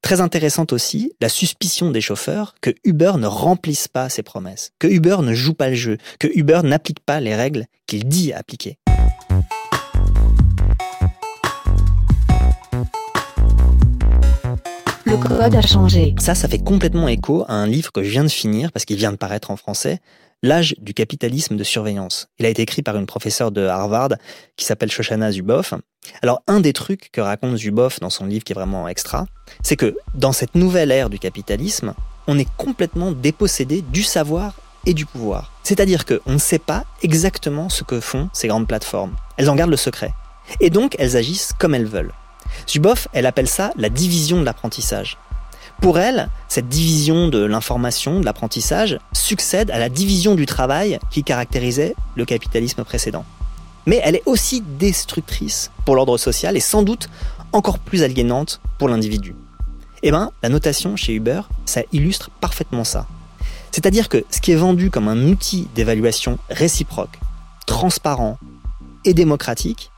[SPEAKER 1] Très intéressante aussi, la suspicion des chauffeurs que Uber ne remplisse pas ses promesses, que Uber ne joue pas le jeu, que Uber n'applique pas les règles qu'il dit appliquer.
[SPEAKER 5] Le code a changé.
[SPEAKER 1] Ça, ça fait complètement écho à un livre que je viens de finir parce qu'il vient de paraître en français, L'âge du capitalisme de surveillance. Il a été écrit par une professeure de Harvard qui s'appelle Shoshana Zuboff. Alors, un des trucs que raconte Zuboff dans son livre qui est vraiment extra, c'est que dans cette nouvelle ère du capitalisme, on est complètement dépossédé du savoir et du pouvoir. C'est-à-dire qu'on ne sait pas exactement ce que font ces grandes plateformes. Elles en gardent le secret. Et donc, elles agissent comme elles veulent. Zuboff, elle appelle ça la division de l'apprentissage. Pour elle, cette division de l'information, de l'apprentissage, succède à la division du travail qui caractérisait le capitalisme précédent. Mais elle est aussi destructrice pour l'ordre social et sans doute encore plus aliénante pour l'individu. Eh bien, la notation chez Uber, ça illustre parfaitement ça. C'est-à-dire que ce qui est vendu comme un outil d'évaluation réciproque, transparent et démocratique,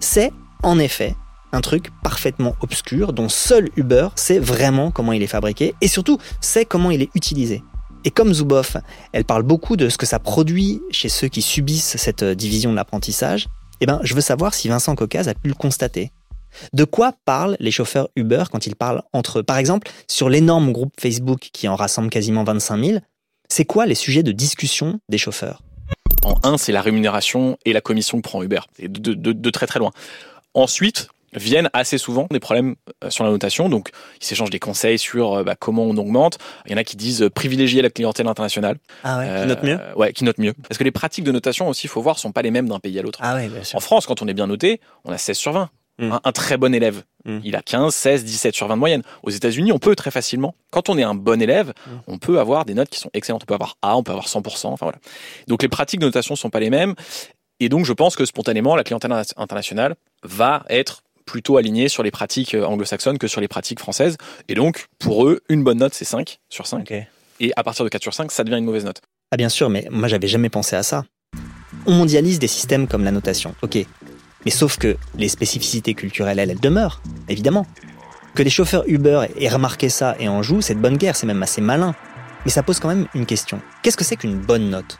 [SPEAKER 1] c'est en effet un truc parfaitement obscur dont seul Uber sait vraiment comment il est fabriqué et surtout sait comment il est utilisé. Et comme Zuboff, elle parle beaucoup de ce que ça produit chez ceux qui subissent cette division de l'apprentissage, eh ben, je veux savoir si Vincent Cocaz a pu le constater. De quoi parlent les chauffeurs Uber quand ils parlent entre eux? Par exemple, sur l'énorme groupe Facebook qui en rassemble quasiment 25 000, c'est quoi les sujets de discussion des chauffeurs?
[SPEAKER 7] En un, c'est la rémunération et la commission que prend Uber. De très très loin. Ensuite, viennent assez souvent des problèmes euh, sur la notation. Donc, ils s'échangent des conseils sur euh, bah, comment on augmente. Il y en a qui disent euh, privilégier la clientèle internationale.
[SPEAKER 1] Ah ouais, euh, qui note mieux
[SPEAKER 7] Ouais, qui note mieux. Parce que les pratiques de notation aussi, il faut voir, sont pas les mêmes d'un pays à l'autre.
[SPEAKER 1] Ah ouais, bien sûr.
[SPEAKER 7] En France, quand on est bien noté, on a 16 sur 20. Mm. Un, un, très bon élève, mm. il a 15, 16, 17 sur 20 de moyenne. Aux États-Unis, on peut très facilement. Quand on est un bon élève, mm. on peut avoir des notes qui sont excellentes. On peut avoir A, on peut avoir 100%. Enfin voilà. Donc les pratiques de notation sont pas les mêmes. Et donc je pense que spontanément, la clientèle internationale va être plutôt alignés sur les pratiques euh, anglo-saxonnes que sur les pratiques françaises. Et donc, pour eux, une bonne note, c'est 5 sur 5.
[SPEAKER 1] Okay.
[SPEAKER 7] Et à partir de 4 sur 5, ça devient une mauvaise note.
[SPEAKER 1] Ah bien sûr, mais moi j'avais jamais pensé à ça. On mondialise des systèmes comme la notation, ok. Mais sauf que les spécificités culturelles, elles, elles demeurent, évidemment. Que les chauffeurs Uber aient remarqué ça et en jouent, c'est de bonne guerre, c'est même assez malin. Mais ça pose quand même une question. Qu'est-ce que c'est qu'une bonne note?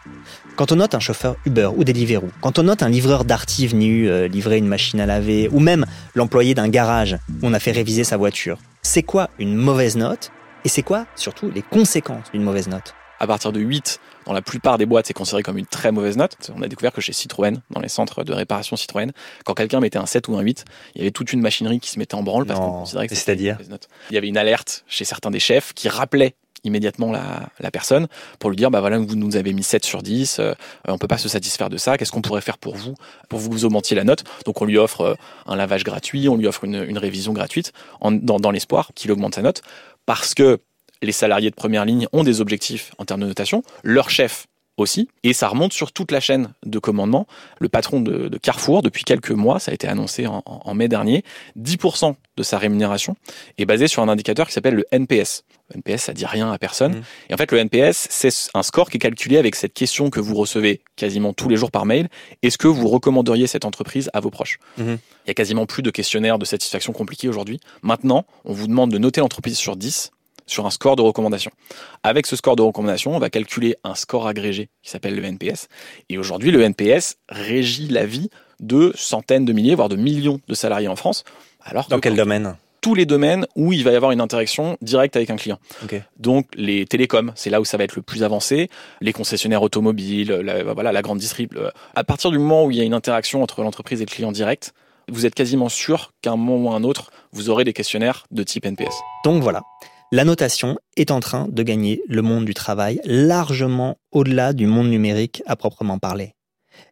[SPEAKER 1] Quand on note un chauffeur Uber ou Deliveroo, quand on note un livreur d'arty venu euh, livrer une machine à laver, ou même l'employé d'un garage où on a fait réviser sa voiture, c'est quoi une mauvaise note? Et c'est quoi, surtout, les conséquences d'une mauvaise note?
[SPEAKER 7] À partir de 8, dans la plupart des boîtes, c'est considéré comme une très mauvaise note. On a découvert que chez Citroën, dans les centres de réparation Citroën, quand quelqu'un mettait un 7 ou un 8, il y avait toute une machinerie qui se mettait en branle parce qu'on considérait que c'était une
[SPEAKER 1] c'est-à-dire?
[SPEAKER 7] mauvaise note. Il y avait une alerte chez certains des chefs qui rappelaient immédiatement la, la personne pour lui dire bah voilà vous nous avez mis 7 sur 10 euh, on peut pas se satisfaire de ça qu'est-ce qu'on pourrait faire pour vous pour vous vous augmentiez la note? Donc on lui offre euh, un lavage gratuit on lui offre une, une révision gratuite en- dans, dans l'espoir qu'il augmente sa note parce que les salariés de première ligne ont des objectifs en termes de notation. Leur chef aussi et ça remonte sur toute la chaîne de commandement le patron de, de Carrefour depuis quelques mois ça a été annoncé en, mai dernier 10% de sa rémunération est basé sur un indicateur qui s'appelle le NPS. Le NPS, ça dit rien à personne.
[SPEAKER 1] Mhm.
[SPEAKER 7] Et en fait, le NPS, c'est un score qui est calculé avec cette question que vous recevez quasiment tous les jours par mail. Est-ce que vous recommanderiez cette entreprise à vos proches?
[SPEAKER 1] Mhm.
[SPEAKER 7] Il y a quasiment plus de questionnaires de satisfaction compliqués aujourd'hui. Maintenant, on vous demande de noter l'entreprise sur 10 sur un score de recommandation. Avec ce score de recommandation, on va calculer un score agrégé qui s'appelle le NPS. Et aujourd'hui, le NPS régit la vie de centaines de milliers, voire de millions de salariés en France. Alors
[SPEAKER 8] Dans quel domaine
[SPEAKER 7] tous les domaines où il va y avoir une interaction directe avec un client. Donc les télécoms, c'est là où ça va être le plus avancé, les concessionnaires automobiles, la, voilà, la grande distrib. euh, À partir du moment où il y a une interaction entre l'entreprise et le client direct, vous êtes quasiment sûr qu'à un moment ou à un autre, vous aurez des questionnaires de type NPS.
[SPEAKER 1] Donc voilà, la notation est en train de gagner le monde du travail largement au-delà du monde numérique à proprement parler.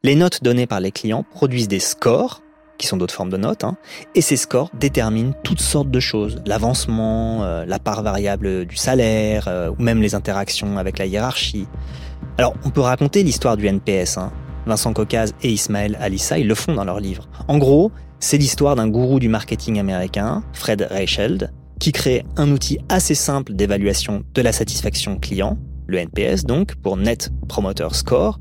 [SPEAKER 1] Les notes données par les clients produisent des scores, qui sont d'autres formes de notes, hein, et ces scores déterminent toutes sortes de choses, l'avancement, euh, la part variable du salaire, euh, ou même les interactions avec la hiérarchie. Alors on peut raconter l'histoire du NPS, hein. Vincent Caucase et Ismaël Alissa, ils le font dans leur livre. En gros, c'est l'histoire d'un gourou du marketing américain, Fred Reichheld, qui crée un outil assez simple d'évaluation de la satisfaction client, le NPS donc, pour Net Promoter Score,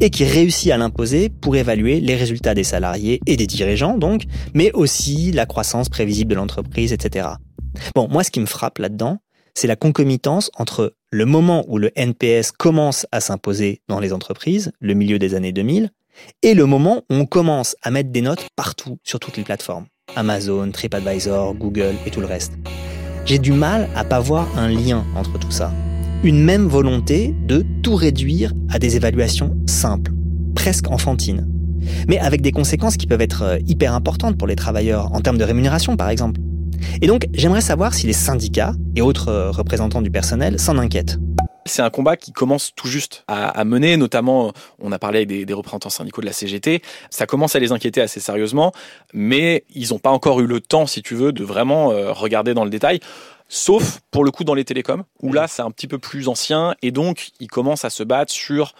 [SPEAKER 1] et qui réussit à l'imposer pour évaluer les résultats des salariés et des dirigeants donc, mais aussi la croissance prévisible de l'entreprise, etc. Bon, moi ce qui me frappe là-dedans, c'est la concomitance entre le moment où le NPS commence à s'imposer dans les entreprises, le milieu des années 2000, et le moment où on commence à mettre des notes partout sur toutes les plateformes. Amazon, TripAdvisor, Google et tout le reste. J'ai du mal à pas voir un lien entre tout ça. Une même volonté de tout réduire à des évaluations simples, presque enfantines. Mais avec des conséquences qui peuvent être euh, hyper importantes pour les travailleurs, en termes de rémunération par exemple. Et donc, j'aimerais savoir si les syndicats et autres euh, représentants du personnel s'en inquiètent.
[SPEAKER 7] C'est un combat qui commence tout juste à, à mener, notamment, on a parlé avec des, des représentants syndicaux de la CGT, ça commence à les inquiéter assez sérieusement, mais ils n'ont pas encore eu le temps, si tu veux, de vraiment euh, regarder dans le détail. Sauf pour le coup dans les télécoms, où là c'est un petit peu plus ancien, et donc ils commencent à se battre sur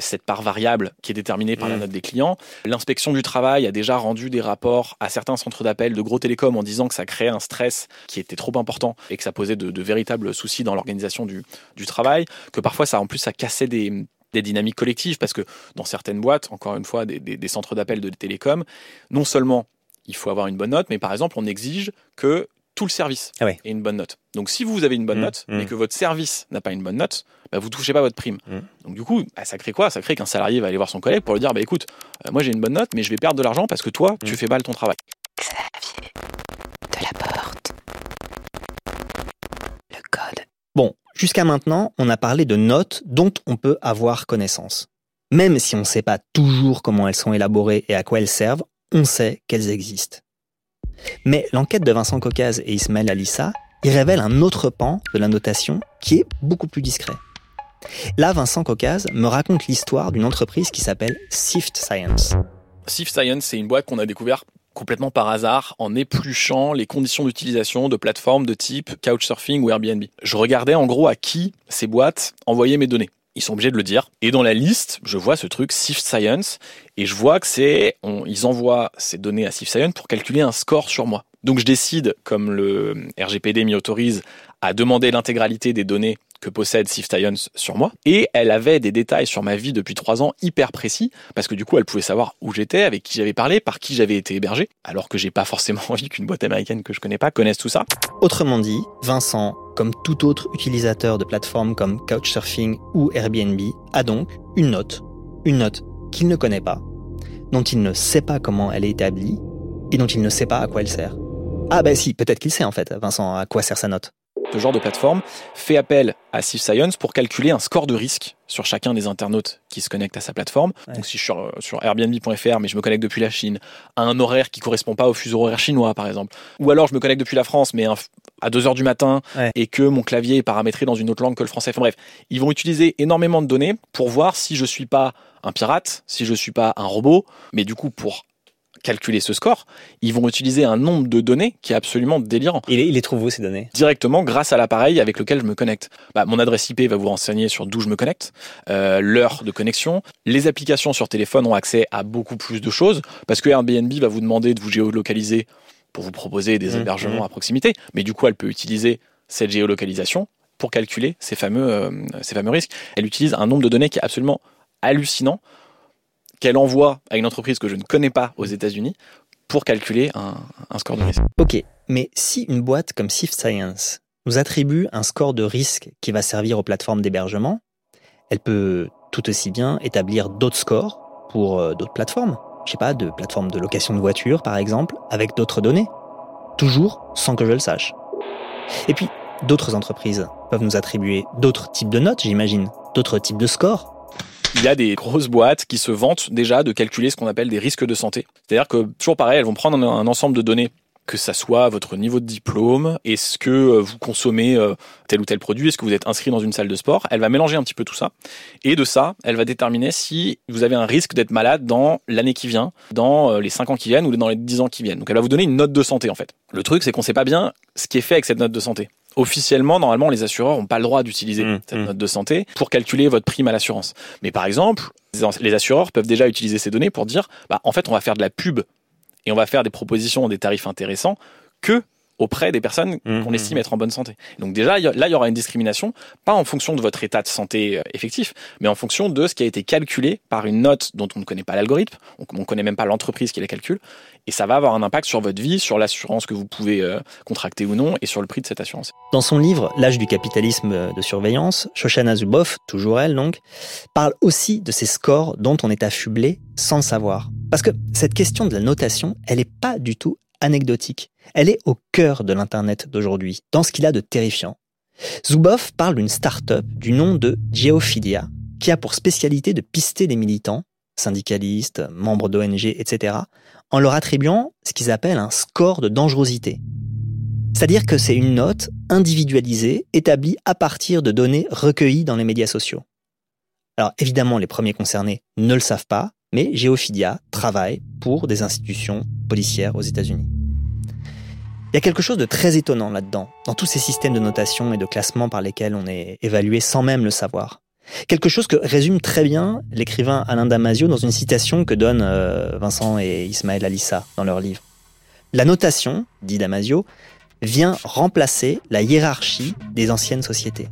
[SPEAKER 7] cette part variable qui est déterminée par la
[SPEAKER 8] Mm.
[SPEAKER 7] note des clients. L'inspection du travail a déjà rendu des rapports à certains centres d'appel de gros télécoms en disant que ça créait un stress qui était trop important et que ça posait de, de véritables soucis dans l'organisation du, du travail, que parfois ça en plus ça cassait des des dynamiques collectives parce que dans certaines boîtes, encore une fois, des, des- des centres d'appel de télécom, non seulement il faut avoir une bonne note, mais par exemple on exige que tout le service
[SPEAKER 1] Ah ouais.
[SPEAKER 7] ait une bonne note. Donc si vous avez une bonne
[SPEAKER 8] Mmh,
[SPEAKER 7] note,
[SPEAKER 8] mmh.
[SPEAKER 7] mais que votre service n'a pas une bonne note, bah, vous touchez pas votre prime.
[SPEAKER 8] Mmh.
[SPEAKER 7] Donc du coup, bah, ça crée quoi? Ça crée qu'un salarié va aller voir son collègue pour lui dire, bah écoute, euh, moi j'ai une bonne note, mais je vais perdre de l'argent parce que toi, tu fais mal ton travail.
[SPEAKER 4] Xavier, de la porte. Le code.
[SPEAKER 1] Bon, jusqu'à maintenant, on a parlé de notes dont on peut avoir connaissance. Même si on ne sait pas toujours comment elles sont élaborées et à quoi elles servent, on sait qu'elles existent. Mais l'enquête de Vincent Caucase et Ismaël Alissa y révèle un autre pan de la notation qui est beaucoup plus discret. Là, Vincent Caucase me raconte l'histoire d'une entreprise qui s'appelle Sift Science.
[SPEAKER 7] Sift Science, c'est une boîte qu'on a découvert complètement par hasard en épluchant les conditions d'utilisation de plateformes de type Couchsurfing ou Airbnb. Je regardais en gros à qui ces boîtes envoyaient mes données. Ils sont obligés de le dire. Et dans la liste, je vois ce truc Sift Science et je vois que c'est, ils envoient ces données à Sift Science pour calculer un score sur moi. Donc je décide, comme le RGPD m'y autorise, a demandé l'intégralité des données que possède Science sur moi. Et elle avait des détails sur ma vie depuis trois ans hyper précis, parce que du coup, elle pouvait savoir où j'étais, avec qui j'avais parlé, par qui j'avais été hébergé, alors que j'ai pas forcément envie qu'une boîte américaine que je connais pas connaisse tout ça.
[SPEAKER 1] Autrement dit, Vincent, comme tout autre utilisateur de plateformes comme Couchsurfing ou Airbnb, a donc une note, une note qu'il ne connaît pas, dont il ne sait pas comment elle est établie et dont il ne sait pas à quoi elle sert. Ah ben si, peut-être qu'il sait en fait, Vincent, à quoi sert sa note.
[SPEAKER 7] Ce genre de plateforme fait appel à Steve Science pour calculer un score de risque sur chacun des internautes qui se connectent à sa plateforme.
[SPEAKER 1] Ouais.
[SPEAKER 7] Donc si je suis sur, sur Airbnb.fr mais je me connecte depuis la Chine à un horaire qui correspond pas au fuseau horaire chinois par exemple, ou alors je me connecte depuis la France mais un à 2 heures du matin
[SPEAKER 1] Ouais.
[SPEAKER 7] et que mon clavier est paramétré dans une autre langue que le français. Enfin bref, ils vont utiliser énormément de données pour voir si je suis pas un pirate, si je suis pas un robot, mais du coup pour calculer ce score, ils vont utiliser un nombre de données qui est absolument délirant
[SPEAKER 1] Il, il les trouve où ces données
[SPEAKER 7] directement grâce à l'appareil avec lequel je me connecte. Bah, mon adresse IP va vous renseigner sur d'où je me connecte, euh, l'heure de connexion. Les applications sur téléphone ont accès à beaucoup plus de choses parce que Airbnb va vous demander de vous géolocaliser pour vous proposer des
[SPEAKER 1] Mhm.
[SPEAKER 7] hébergements à proximité. Mais du coup, elle peut utiliser cette géolocalisation pour calculer ces fameux, euh, ces fameux risques. Elle utilise un nombre de données qui est absolument hallucinant qu'elle envoie à une entreprise que je ne connais pas aux États-Unis pour calculer un, score de risque.
[SPEAKER 1] Ok, mais si une boîte comme Shift Science nous attribue un score de risque qui va servir aux plateformes d'hébergement, elle peut tout aussi bien établir d'autres scores pour euh, d'autres plateformes. Je sais pas, de plateformes de location de voitures par exemple, avec d'autres données. Toujours sans que je le sache. Et puis, d'autres entreprises peuvent nous attribuer d'autres types de notes, j'imagine, d'autres types de scores.
[SPEAKER 7] Il y a des grosses boîtes qui se vantent déjà de calculer ce qu'on appelle des risques de santé. C'est-à-dire que, toujours pareil, elles vont prendre un, ensemble de données que ça soit votre niveau de diplôme, est-ce que euh, vous consommez euh, tel ou tel produit, est-ce que vous êtes inscrit dans une salle de sport, elle va mélanger un petit peu tout ça. Et de ça, elle va déterminer si vous avez un risque d'être malade dans l'année qui vient, dans euh, les 5 ans qui viennent ou dans les 10 ans qui viennent. Donc elle va vous donner une note de santé en fait. Le truc, c'est qu'on sait pas bien ce qui est fait avec cette note de santé. Officiellement, normalement, les assureurs n'ont pas le droit d'utiliser
[SPEAKER 1] Mmh,
[SPEAKER 7] cette
[SPEAKER 1] mmh.
[SPEAKER 7] note de santé pour calculer votre prime à l'assurance. Mais par exemple, les assureurs peuvent déjà utiliser ces données pour dire, bah, en fait, on va faire de la pub et on va faire des propositions des tarifs intéressants que auprès des personnes
[SPEAKER 1] Mhm.
[SPEAKER 7] qu'on estime être en bonne santé. Donc déjà, a- là, il y aura une discrimination, pas en fonction de votre état de santé euh, effectif, mais en fonction de ce qui a été calculé par une note dont on ne connaît pas l'algorithme, on ne connaît même pas l'entreprise qui la calcule, et ça va avoir un impact sur votre vie, sur l'assurance que vous pouvez euh, contracter ou non, et sur le prix de cette assurance.
[SPEAKER 1] Dans son livre L'âge du capitalisme de surveillance, Shoshana Zuboff, toujours elle donc, parle aussi de ces scores dont on est affublé sans le savoir. Parce que cette question de la notation, elle n'est pas du tout anecdotique. Elle est au cœur de l'Internet d'aujourd'hui, dans ce qu'il a de terrifiant. Zuboff parle d'une start-up du nom de Geophilia, qui a pour spécialité de pister les militants, syndicalistes, membres d'ONG, etc., en leur attribuant ce qu'ils appellent un score de dangerosité. C'est-à-dire que c'est une note individualisée établie à partir de données recueillies dans les médias sociaux. Alors évidemment, les premiers concernés ne le savent pas, mais Geophilia travaille pour des institutions policières aux États-Unis. Il y a quelque chose de très étonnant là-dedans, dans tous ces systèmes de notation et de classement par lesquels on est évalué sans même le savoir. Quelque chose que résume très bien l'écrivain Alain Damasio dans une citation que donnent euh, Vincent et Ismaël Alissa dans leur livre. La notation, dit Damasio, vient remplacer la hiérarchie des anciennes sociétés.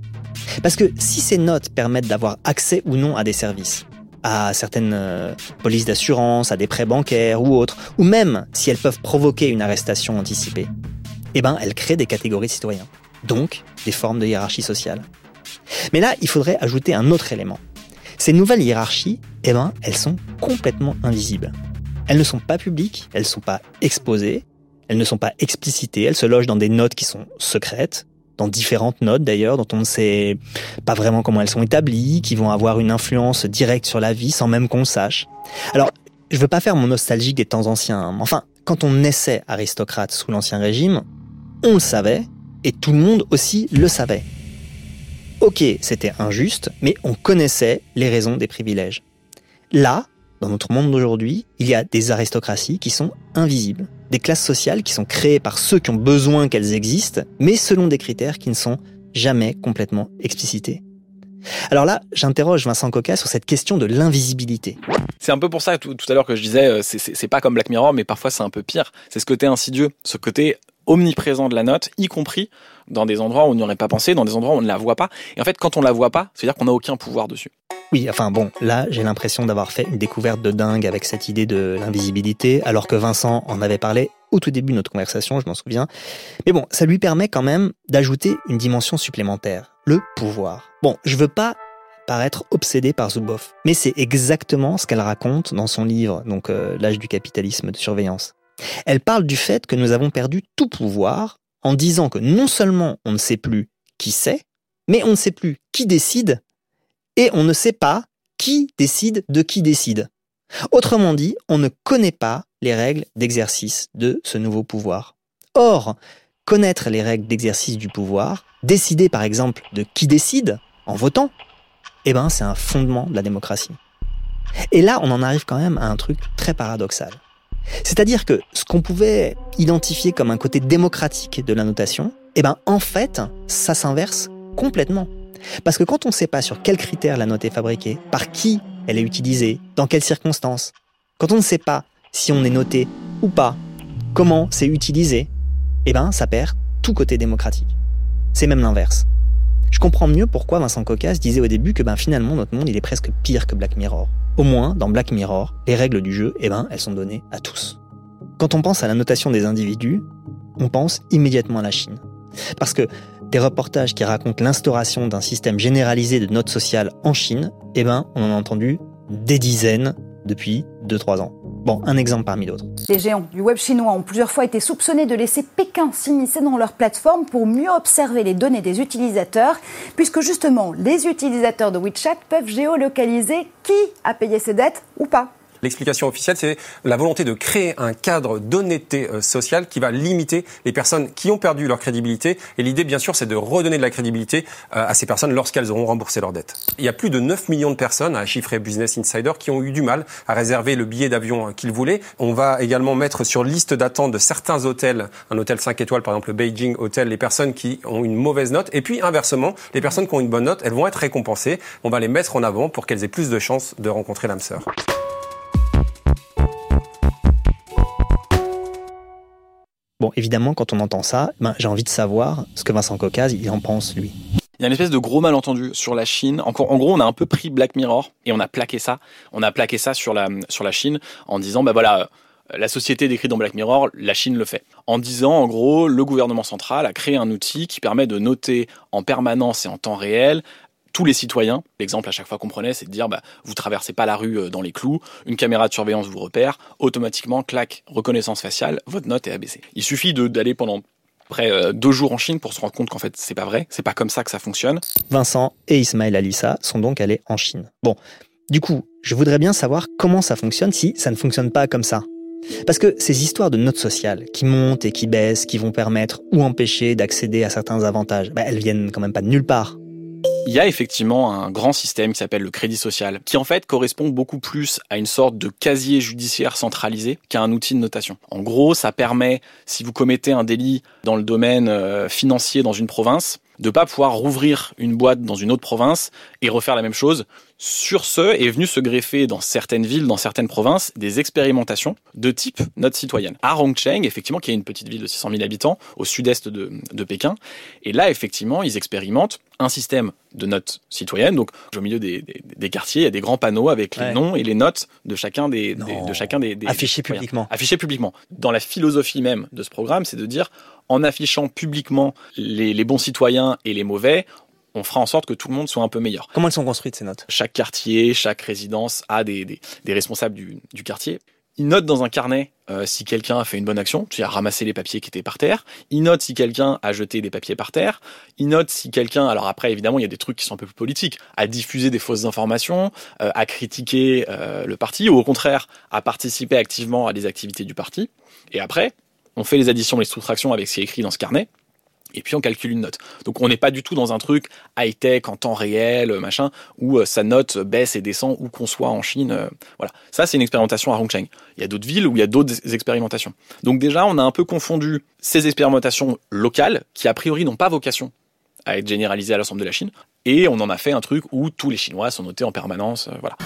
[SPEAKER 1] Parce que si ces notes permettent d'avoir accès ou non à des services, à certaines euh, polices d'assurance, à des prêts bancaires ou autres, ou même si elles peuvent provoquer une arrestation anticipée, eh ben elles créent des catégories de citoyens, donc des formes de hiérarchie sociale. Mais là, il faudrait ajouter un autre élément. Ces nouvelles hiérarchies, eh ben, elles sont complètement invisibles. Elles ne sont pas publiques, elles ne sont pas exposées, elles ne sont pas explicitées, elles se logent dans des notes qui sont secrètes, dans différentes notes d'ailleurs, dont on ne sait pas vraiment comment elles sont établies, qui vont avoir une influence directe sur la vie sans même qu'on sache. Alors, je veux pas faire mon nostalgique des temps anciens, hein, mais enfin, quand on naissait aristocrate sous l'Ancien Régime, on le savait, et tout le monde aussi le savait. Ok, c'était injuste, mais on connaissait les raisons des privilèges. Là, dans notre monde d'aujourd'hui, il y a des aristocraties qui sont invisibles, des classes sociales qui sont créées par ceux qui ont besoin qu'elles existent, mais selon des critères qui ne sont jamais complètement explicités. Alors là, j'interroge Vincent Coca sur cette question de l'invisibilité.
[SPEAKER 7] C'est un peu pour ça tout, à l'heure que je disais, euh, c'est- pas comme Black Mirror, mais parfois c'est un peu pire. C'est ce côté insidieux, ce côté omniprésent de la note, y compris dans des endroits où on n'y aurait pas pensé, dans des endroits où on ne la voit pas. Et en fait, quand on la voit pas, c'est-à-dire qu'on n'a aucun pouvoir dessus.
[SPEAKER 1] Oui, enfin bon, là j'ai l'impression d'avoir fait une découverte de dingue avec cette idée de l'invisibilité, alors que Vincent en avait parlé au tout début de notre conversation, je m'en souviens. Mais bon, ça lui permet quand même d'ajouter une dimension supplémentaire, le pouvoir. Bon, je veux pas paraître obsédé par Zuboff, mais c'est exactement ce qu'elle raconte dans son livre, donc euh, L'âge du capitalisme de surveillance. Elle parle du fait que nous avons perdu tout pouvoir en disant que non seulement on ne sait plus qui c'est, mais on ne sait plus qui décide et on ne sait pas qui décide de qui décide. Autrement dit, on ne connaît pas les règles d'exercice de ce nouveau pouvoir. Or, connaître les règles d'exercice du pouvoir, décider par exemple de qui décide en votant, eh ben c'est un fondement de la démocratie. Et là, on en arrive quand même à un truc très paradoxal. C'est-à-dire que ce qu'on pouvait identifier comme un côté démocratique de la notation, eh ben en fait, ça s'inverse complètement. Parce que quand on ne sait pas sur quels critères la note est fabriquée, par qui elle est utilisée, dans quelles circonstances, quand on ne sait pas si on est noté ou pas, comment c'est utilisé, eh ben ça perd tout côté démocratique. C'est même l'inverse. Je comprends mieux pourquoi Vincent Cocas disait au début que ben finalement notre monde il est presque pire que Black Mirror. Au moins, dans Black Mirror, les règles du jeu, eh ben, elles sont données à tous. Quand on pense à la notation des individus, on pense immédiatement à la Chine. Parce que des reportages qui racontent l'instauration d'un système généralisé de notes sociales en Chine, eh ben, on en a entendu des dizaines depuis 2-3 ans. Bon, un exemple parmi d'autres.
[SPEAKER 9] Les géants du web chinois ont plusieurs fois été soupçonnés de laisser Pékin s'immiscer dans leur plateforme pour mieux observer les données des utilisateurs, puisque justement, les utilisateurs de WeChat peuvent géolocaliser qui a payé ses dettes ou pas.
[SPEAKER 10] L'explication officielle, c'est la volonté de créer un cadre d'honnêteté euh, sociale qui va limiter les personnes qui ont perdu leur crédibilité. Et l'idée, bien sûr, c'est de redonner de la crédibilité euh, à ces personnes lorsqu'elles auront remboursé leurs dettes. Il y a plus de 9 millions de personnes, à chiffrer Business Insider, qui ont eu du mal à réserver le billet d'avion euh, qu'ils voulaient. On va également mettre sur liste d'attente de certains hôtels, un hôtel 5 étoiles, par exemple le Beijing Hotel, les personnes qui ont une mauvaise note. Et puis, inversement, les personnes qui ont une bonne note, elles vont être récompensées. On va les mettre en avant pour qu'elles aient plus de chances de rencontrer l'âme sœur.
[SPEAKER 1] Bon, évidemment, quand on entend ça, ben, j'ai envie de savoir ce que Vincent Cocaz, il en pense, lui.
[SPEAKER 7] Il y a une espèce de gros malentendu sur la Chine. En, gros, on a un peu pris Black Mirror et on a plaqué ça. On a plaqué ça sur la, sur la Chine en disant, bah voilà, la société décrite dans Black Mirror, la Chine le fait. En disant, en gros, le gouvernement central a créé un outil qui permet de noter en permanence et en temps réel tous les citoyens. L'exemple à chaque fois qu'on prenait, c'est de dire, bah, vous traversez pas la rue euh, dans les clous, une caméra de surveillance vous repère, automatiquement, clac, reconnaissance faciale, votre note est abaissée. Il suffit d'aller pendant près euh, deux jours en Chine pour se rendre compte qu'en fait c'est pas vrai, c'est pas comme ça que ça fonctionne.
[SPEAKER 1] Vincent et Ismaël Alissa sont donc allés en Chine. Bon, du coup, je voudrais bien savoir comment ça fonctionne si ça ne fonctionne pas comme ça. Parce que ces histoires de notes sociales qui montent et qui baissent, qui vont permettre ou empêcher d'accéder à certains avantages, bah, elles viennent quand même pas de nulle part.
[SPEAKER 7] Il y a effectivement un grand système qui s'appelle le crédit social, qui en fait correspond beaucoup plus à une sorte de casier judiciaire centralisé qu'à un outil de notation. En gros, ça permet, si vous commettez un délit dans le domaine euh, financier dans une province, de pas pouvoir rouvrir une boîte dans une autre province et refaire la même chose. Sur ce est venu se greffer dans certaines villes, dans certaines provinces, des expérimentations de type note citoyenne. À Rongcheng, effectivement, qui est une petite ville de 600 000 habitants au sud-est de, de Pékin, et là, effectivement, ils expérimentent un système de notes citoyennes. Donc, au milieu des, des, des, quartiers, il y a des grands panneaux avec les
[SPEAKER 1] Ouais.
[SPEAKER 7] noms et les notes de chacun des, de chacun des,
[SPEAKER 1] Affichés publiquement.
[SPEAKER 7] Affichés publiquement. Dans la philosophie même de ce programme, c'est de dire, en affichant publiquement les, les bons citoyens et les mauvais, on fera en sorte que tout le monde soit un peu meilleur.
[SPEAKER 1] Comment elles sont construites ces notes?
[SPEAKER 7] Chaque quartier, chaque résidence a des, des, des responsables du, du quartier. Ils notent dans un carnet euh, si quelqu'un a fait une bonne action, c'est-à-dire ramasser les papiers qui étaient par terre. Ils notent si quelqu'un a jeté des papiers par terre. Ils notent si quelqu'un, alors après évidemment il y a des trucs qui sont un peu plus politiques, a diffusé des fausses informations, euh, a critiqué euh, le parti, ou au contraire a participé activement à des activités du parti. Et après, on fait les additions, les soustractions avec ce qui est écrit dans ce carnet. Et puis on calcule une note. Donc on n'est pas du tout dans un truc high-tech en temps réel, euh, machin, où euh, sa note baisse et descend où qu'on soit en Chine. euh, voilà. Ça, c'est une expérimentation à Rongcheng. Il y a d'autres villes où il y a d'autres expérimentations. Donc déjà, on a un peu confondu ces expérimentations locales, qui a priori n'ont pas vocation à être généralisées à l'ensemble de la Chine, et on en a fait un truc où tous les Chinois sont notés en permanence. euh, voilà.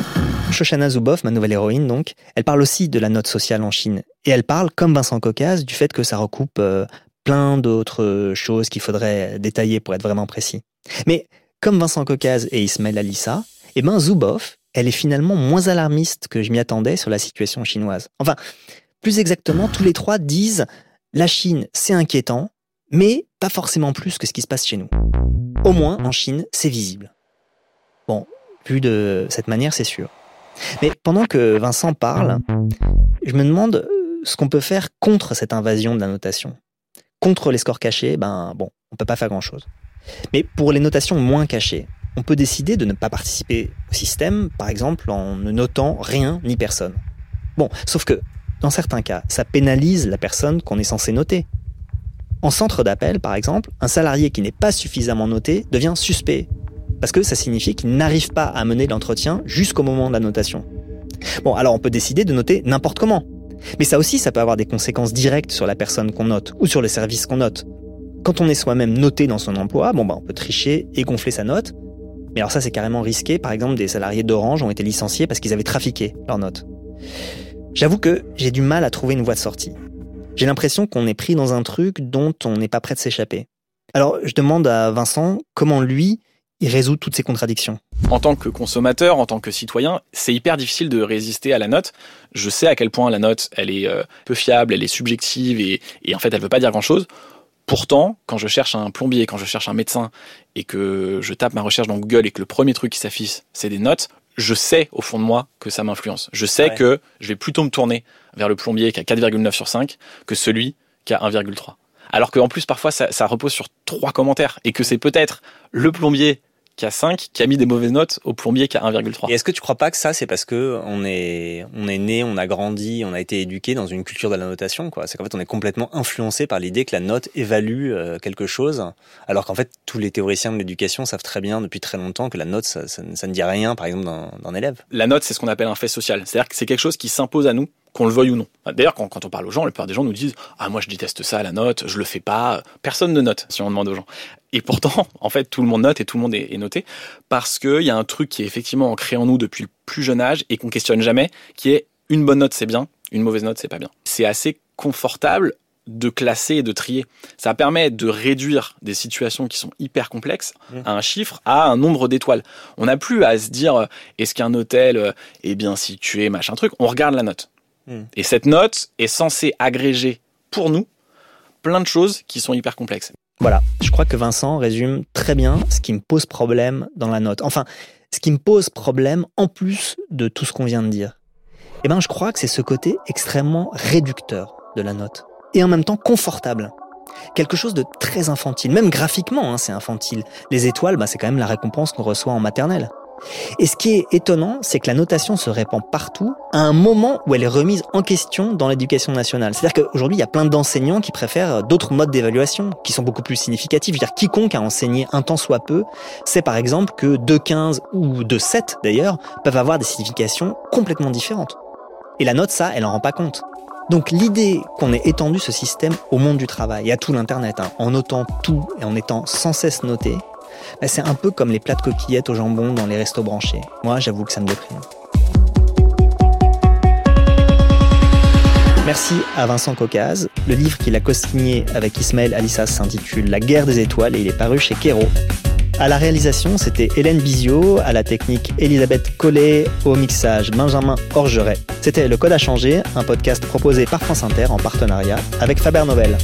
[SPEAKER 1] Shoshana Zuboff, ma nouvelle héroïne donc, elle parle aussi de la note sociale en Chine. Et elle parle, comme Vincent Caucase, du fait que ça recoupe euh, plein d'autres choses qu'il faudrait détailler pour être vraiment précis. Mais comme Vincent Caucase et Ismaël Alissa, eh ben Zuboff, elle est finalement moins alarmiste que je m'y attendais sur la situation chinoise. Enfin, plus exactement, tous les trois disent la Chine, c'est inquiétant, mais pas forcément plus que ce qui se passe chez nous. Au moins, en Chine, c'est visible. Bon, vu de cette manière, c'est sûr. Mais pendant que Vincent parle, je me demande euh, ce qu'on peut faire contre cette invasion de la notation. Contre les scores cachés, ben bon, on peut pas faire grand-chose. Mais pour les notations moins cachées, on peut décider de ne pas participer au système, par exemple en ne notant rien ni personne. Bon, sauf que, dans certains cas, ça pénalise la personne qu'on est censé noter. En centre d'appel, par exemple, un salarié qui n'est pas suffisamment noté devient suspect, parce que ça signifie qu'il n'arrive pas à mener l'entretien jusqu'au moment de la notation. Bon, alors on peut décider de noter n'importe comment. Mais ça aussi, ça peut avoir des conséquences directes sur la personne qu'on note, ou sur le service qu'on note. Quand on est soi-même noté dans son emploi, bon bah on peut tricher et gonfler sa note, mais alors ça, c'est carrément risqué. Par exemple, des salariés d'Orange ont été licenciés parce qu'ils avaient trafiqué leurs notes. J'avoue que j'ai du mal à trouver une voie de sortie. J'ai l'impression qu'on est pris dans un truc dont on n'est pas prêt de s'échapper. Alors, je demande à Vincent comment lui, il résout toutes ces contradictions.
[SPEAKER 7] En tant que consommateur, en tant que citoyen, c'est hyper difficile de résister à la note. Je sais à quel point la note, elle est euh, peu fiable, elle est subjective et, et en fait, elle veut pas dire grand-chose. Pourtant, quand je cherche un plombier, quand je cherche un médecin et que je tape ma recherche dans Google et que le premier truc qui s'affiche, c'est des notes, je sais au fond de moi que ça m'influence. Je sais que je vais plutôt me tourner vers le plombier qui a 4,9 sur 5 que celui qui a 1,3. Alors qu'en plus, parfois, ça, ça repose sur trois commentaires et que c'est peut-être le plombier qui a 5 qui a mis des mauvaises notes au plombier qui a 1,3.
[SPEAKER 8] Et est-ce que tu crois pas que ça c'est parce que on est on est né, on a grandi, on a été éduqué dans une culture de la notation quoi? C'est qu'en fait on est complètement influencé par l'idée que la note évalue euh, quelque chose alors qu'en fait tous les théoriciens de l'éducation savent très bien depuis très longtemps que la note ça, ça, ça ne dit rien par exemple d'un élève.
[SPEAKER 7] La note c'est ce qu'on appelle un fait social. C'est-à-dire que c'est quelque chose qui s'impose à nous qu'on le veuille ou non. D'ailleurs, quand, quand, on parle aux gens, la plupart des gens nous disent Ah, moi je déteste ça, la note, je le fais pas. Personne ne note si on demande aux gens. Et pourtant, en fait, tout le monde note et tout le monde est, est noté parce qu'il y a un truc qui est effectivement ancré en nous depuis le plus jeune âge et qu'on questionne jamais, qui est une bonne note c'est bien, une mauvaise note c'est pas bien. C'est assez confortable de classer et de trier. Ça permet de réduire des situations qui sont hyper complexes mmh. à un chiffre, à un nombre d'étoiles. On n'a plus à se dire est-ce qu'un hôtel est bien situé, machin truc. On regarde la note. Hmm. Et cette note est censée agréger pour nous plein de choses qui sont hyper complexes.
[SPEAKER 1] Voilà, je crois que Vincent résume très bien ce qui me pose problème dans la note. Enfin, ce qui me pose problème en plus de tout ce qu'on vient de dire. Eh ben, je crois que c'est ce côté extrêmement réducteur de la note. Et en même temps confortable. Quelque chose de très infantile. Même graphiquement, hein, c'est infantile. Les étoiles, bah, c'est quand même la récompense qu'on reçoit en maternelle. Et ce qui est étonnant, c'est que la notation se répand partout à un moment où elle est remise en question dans l'éducation nationale. C'est-à-dire qu'aujourd'hui, il y a plein d'enseignants qui préfèrent d'autres modes d'évaluation qui sont beaucoup plus significatifs. Je veux dire, quiconque a enseigné un temps soit peu sait par exemple que 2,15 ou 2,7 d'ailleurs peuvent avoir des significations complètement différentes. Et la note, ça, elle en rend pas compte. Donc l'idée qu'on ait étendu ce système au monde du travail et à tout l'Internet, hein, en notant tout et en étant sans cesse noté, c'est un peu comme les plats de coquillettes au jambon dans les restos branchés. Moi, j'avoue que ça me déprime. Merci à Vincent Caucase. Le livre qu'il a co-signé avec Ismaël Alissas s'intitule La guerre des étoiles et il est paru chez Kero. À la réalisation, c'était Hélène Bizio, à la technique Elisabeth Collet, au mixage Benjamin Orgeret. C'était Le Code à changer, un podcast proposé par France Inter en partenariat avec Faber Novel.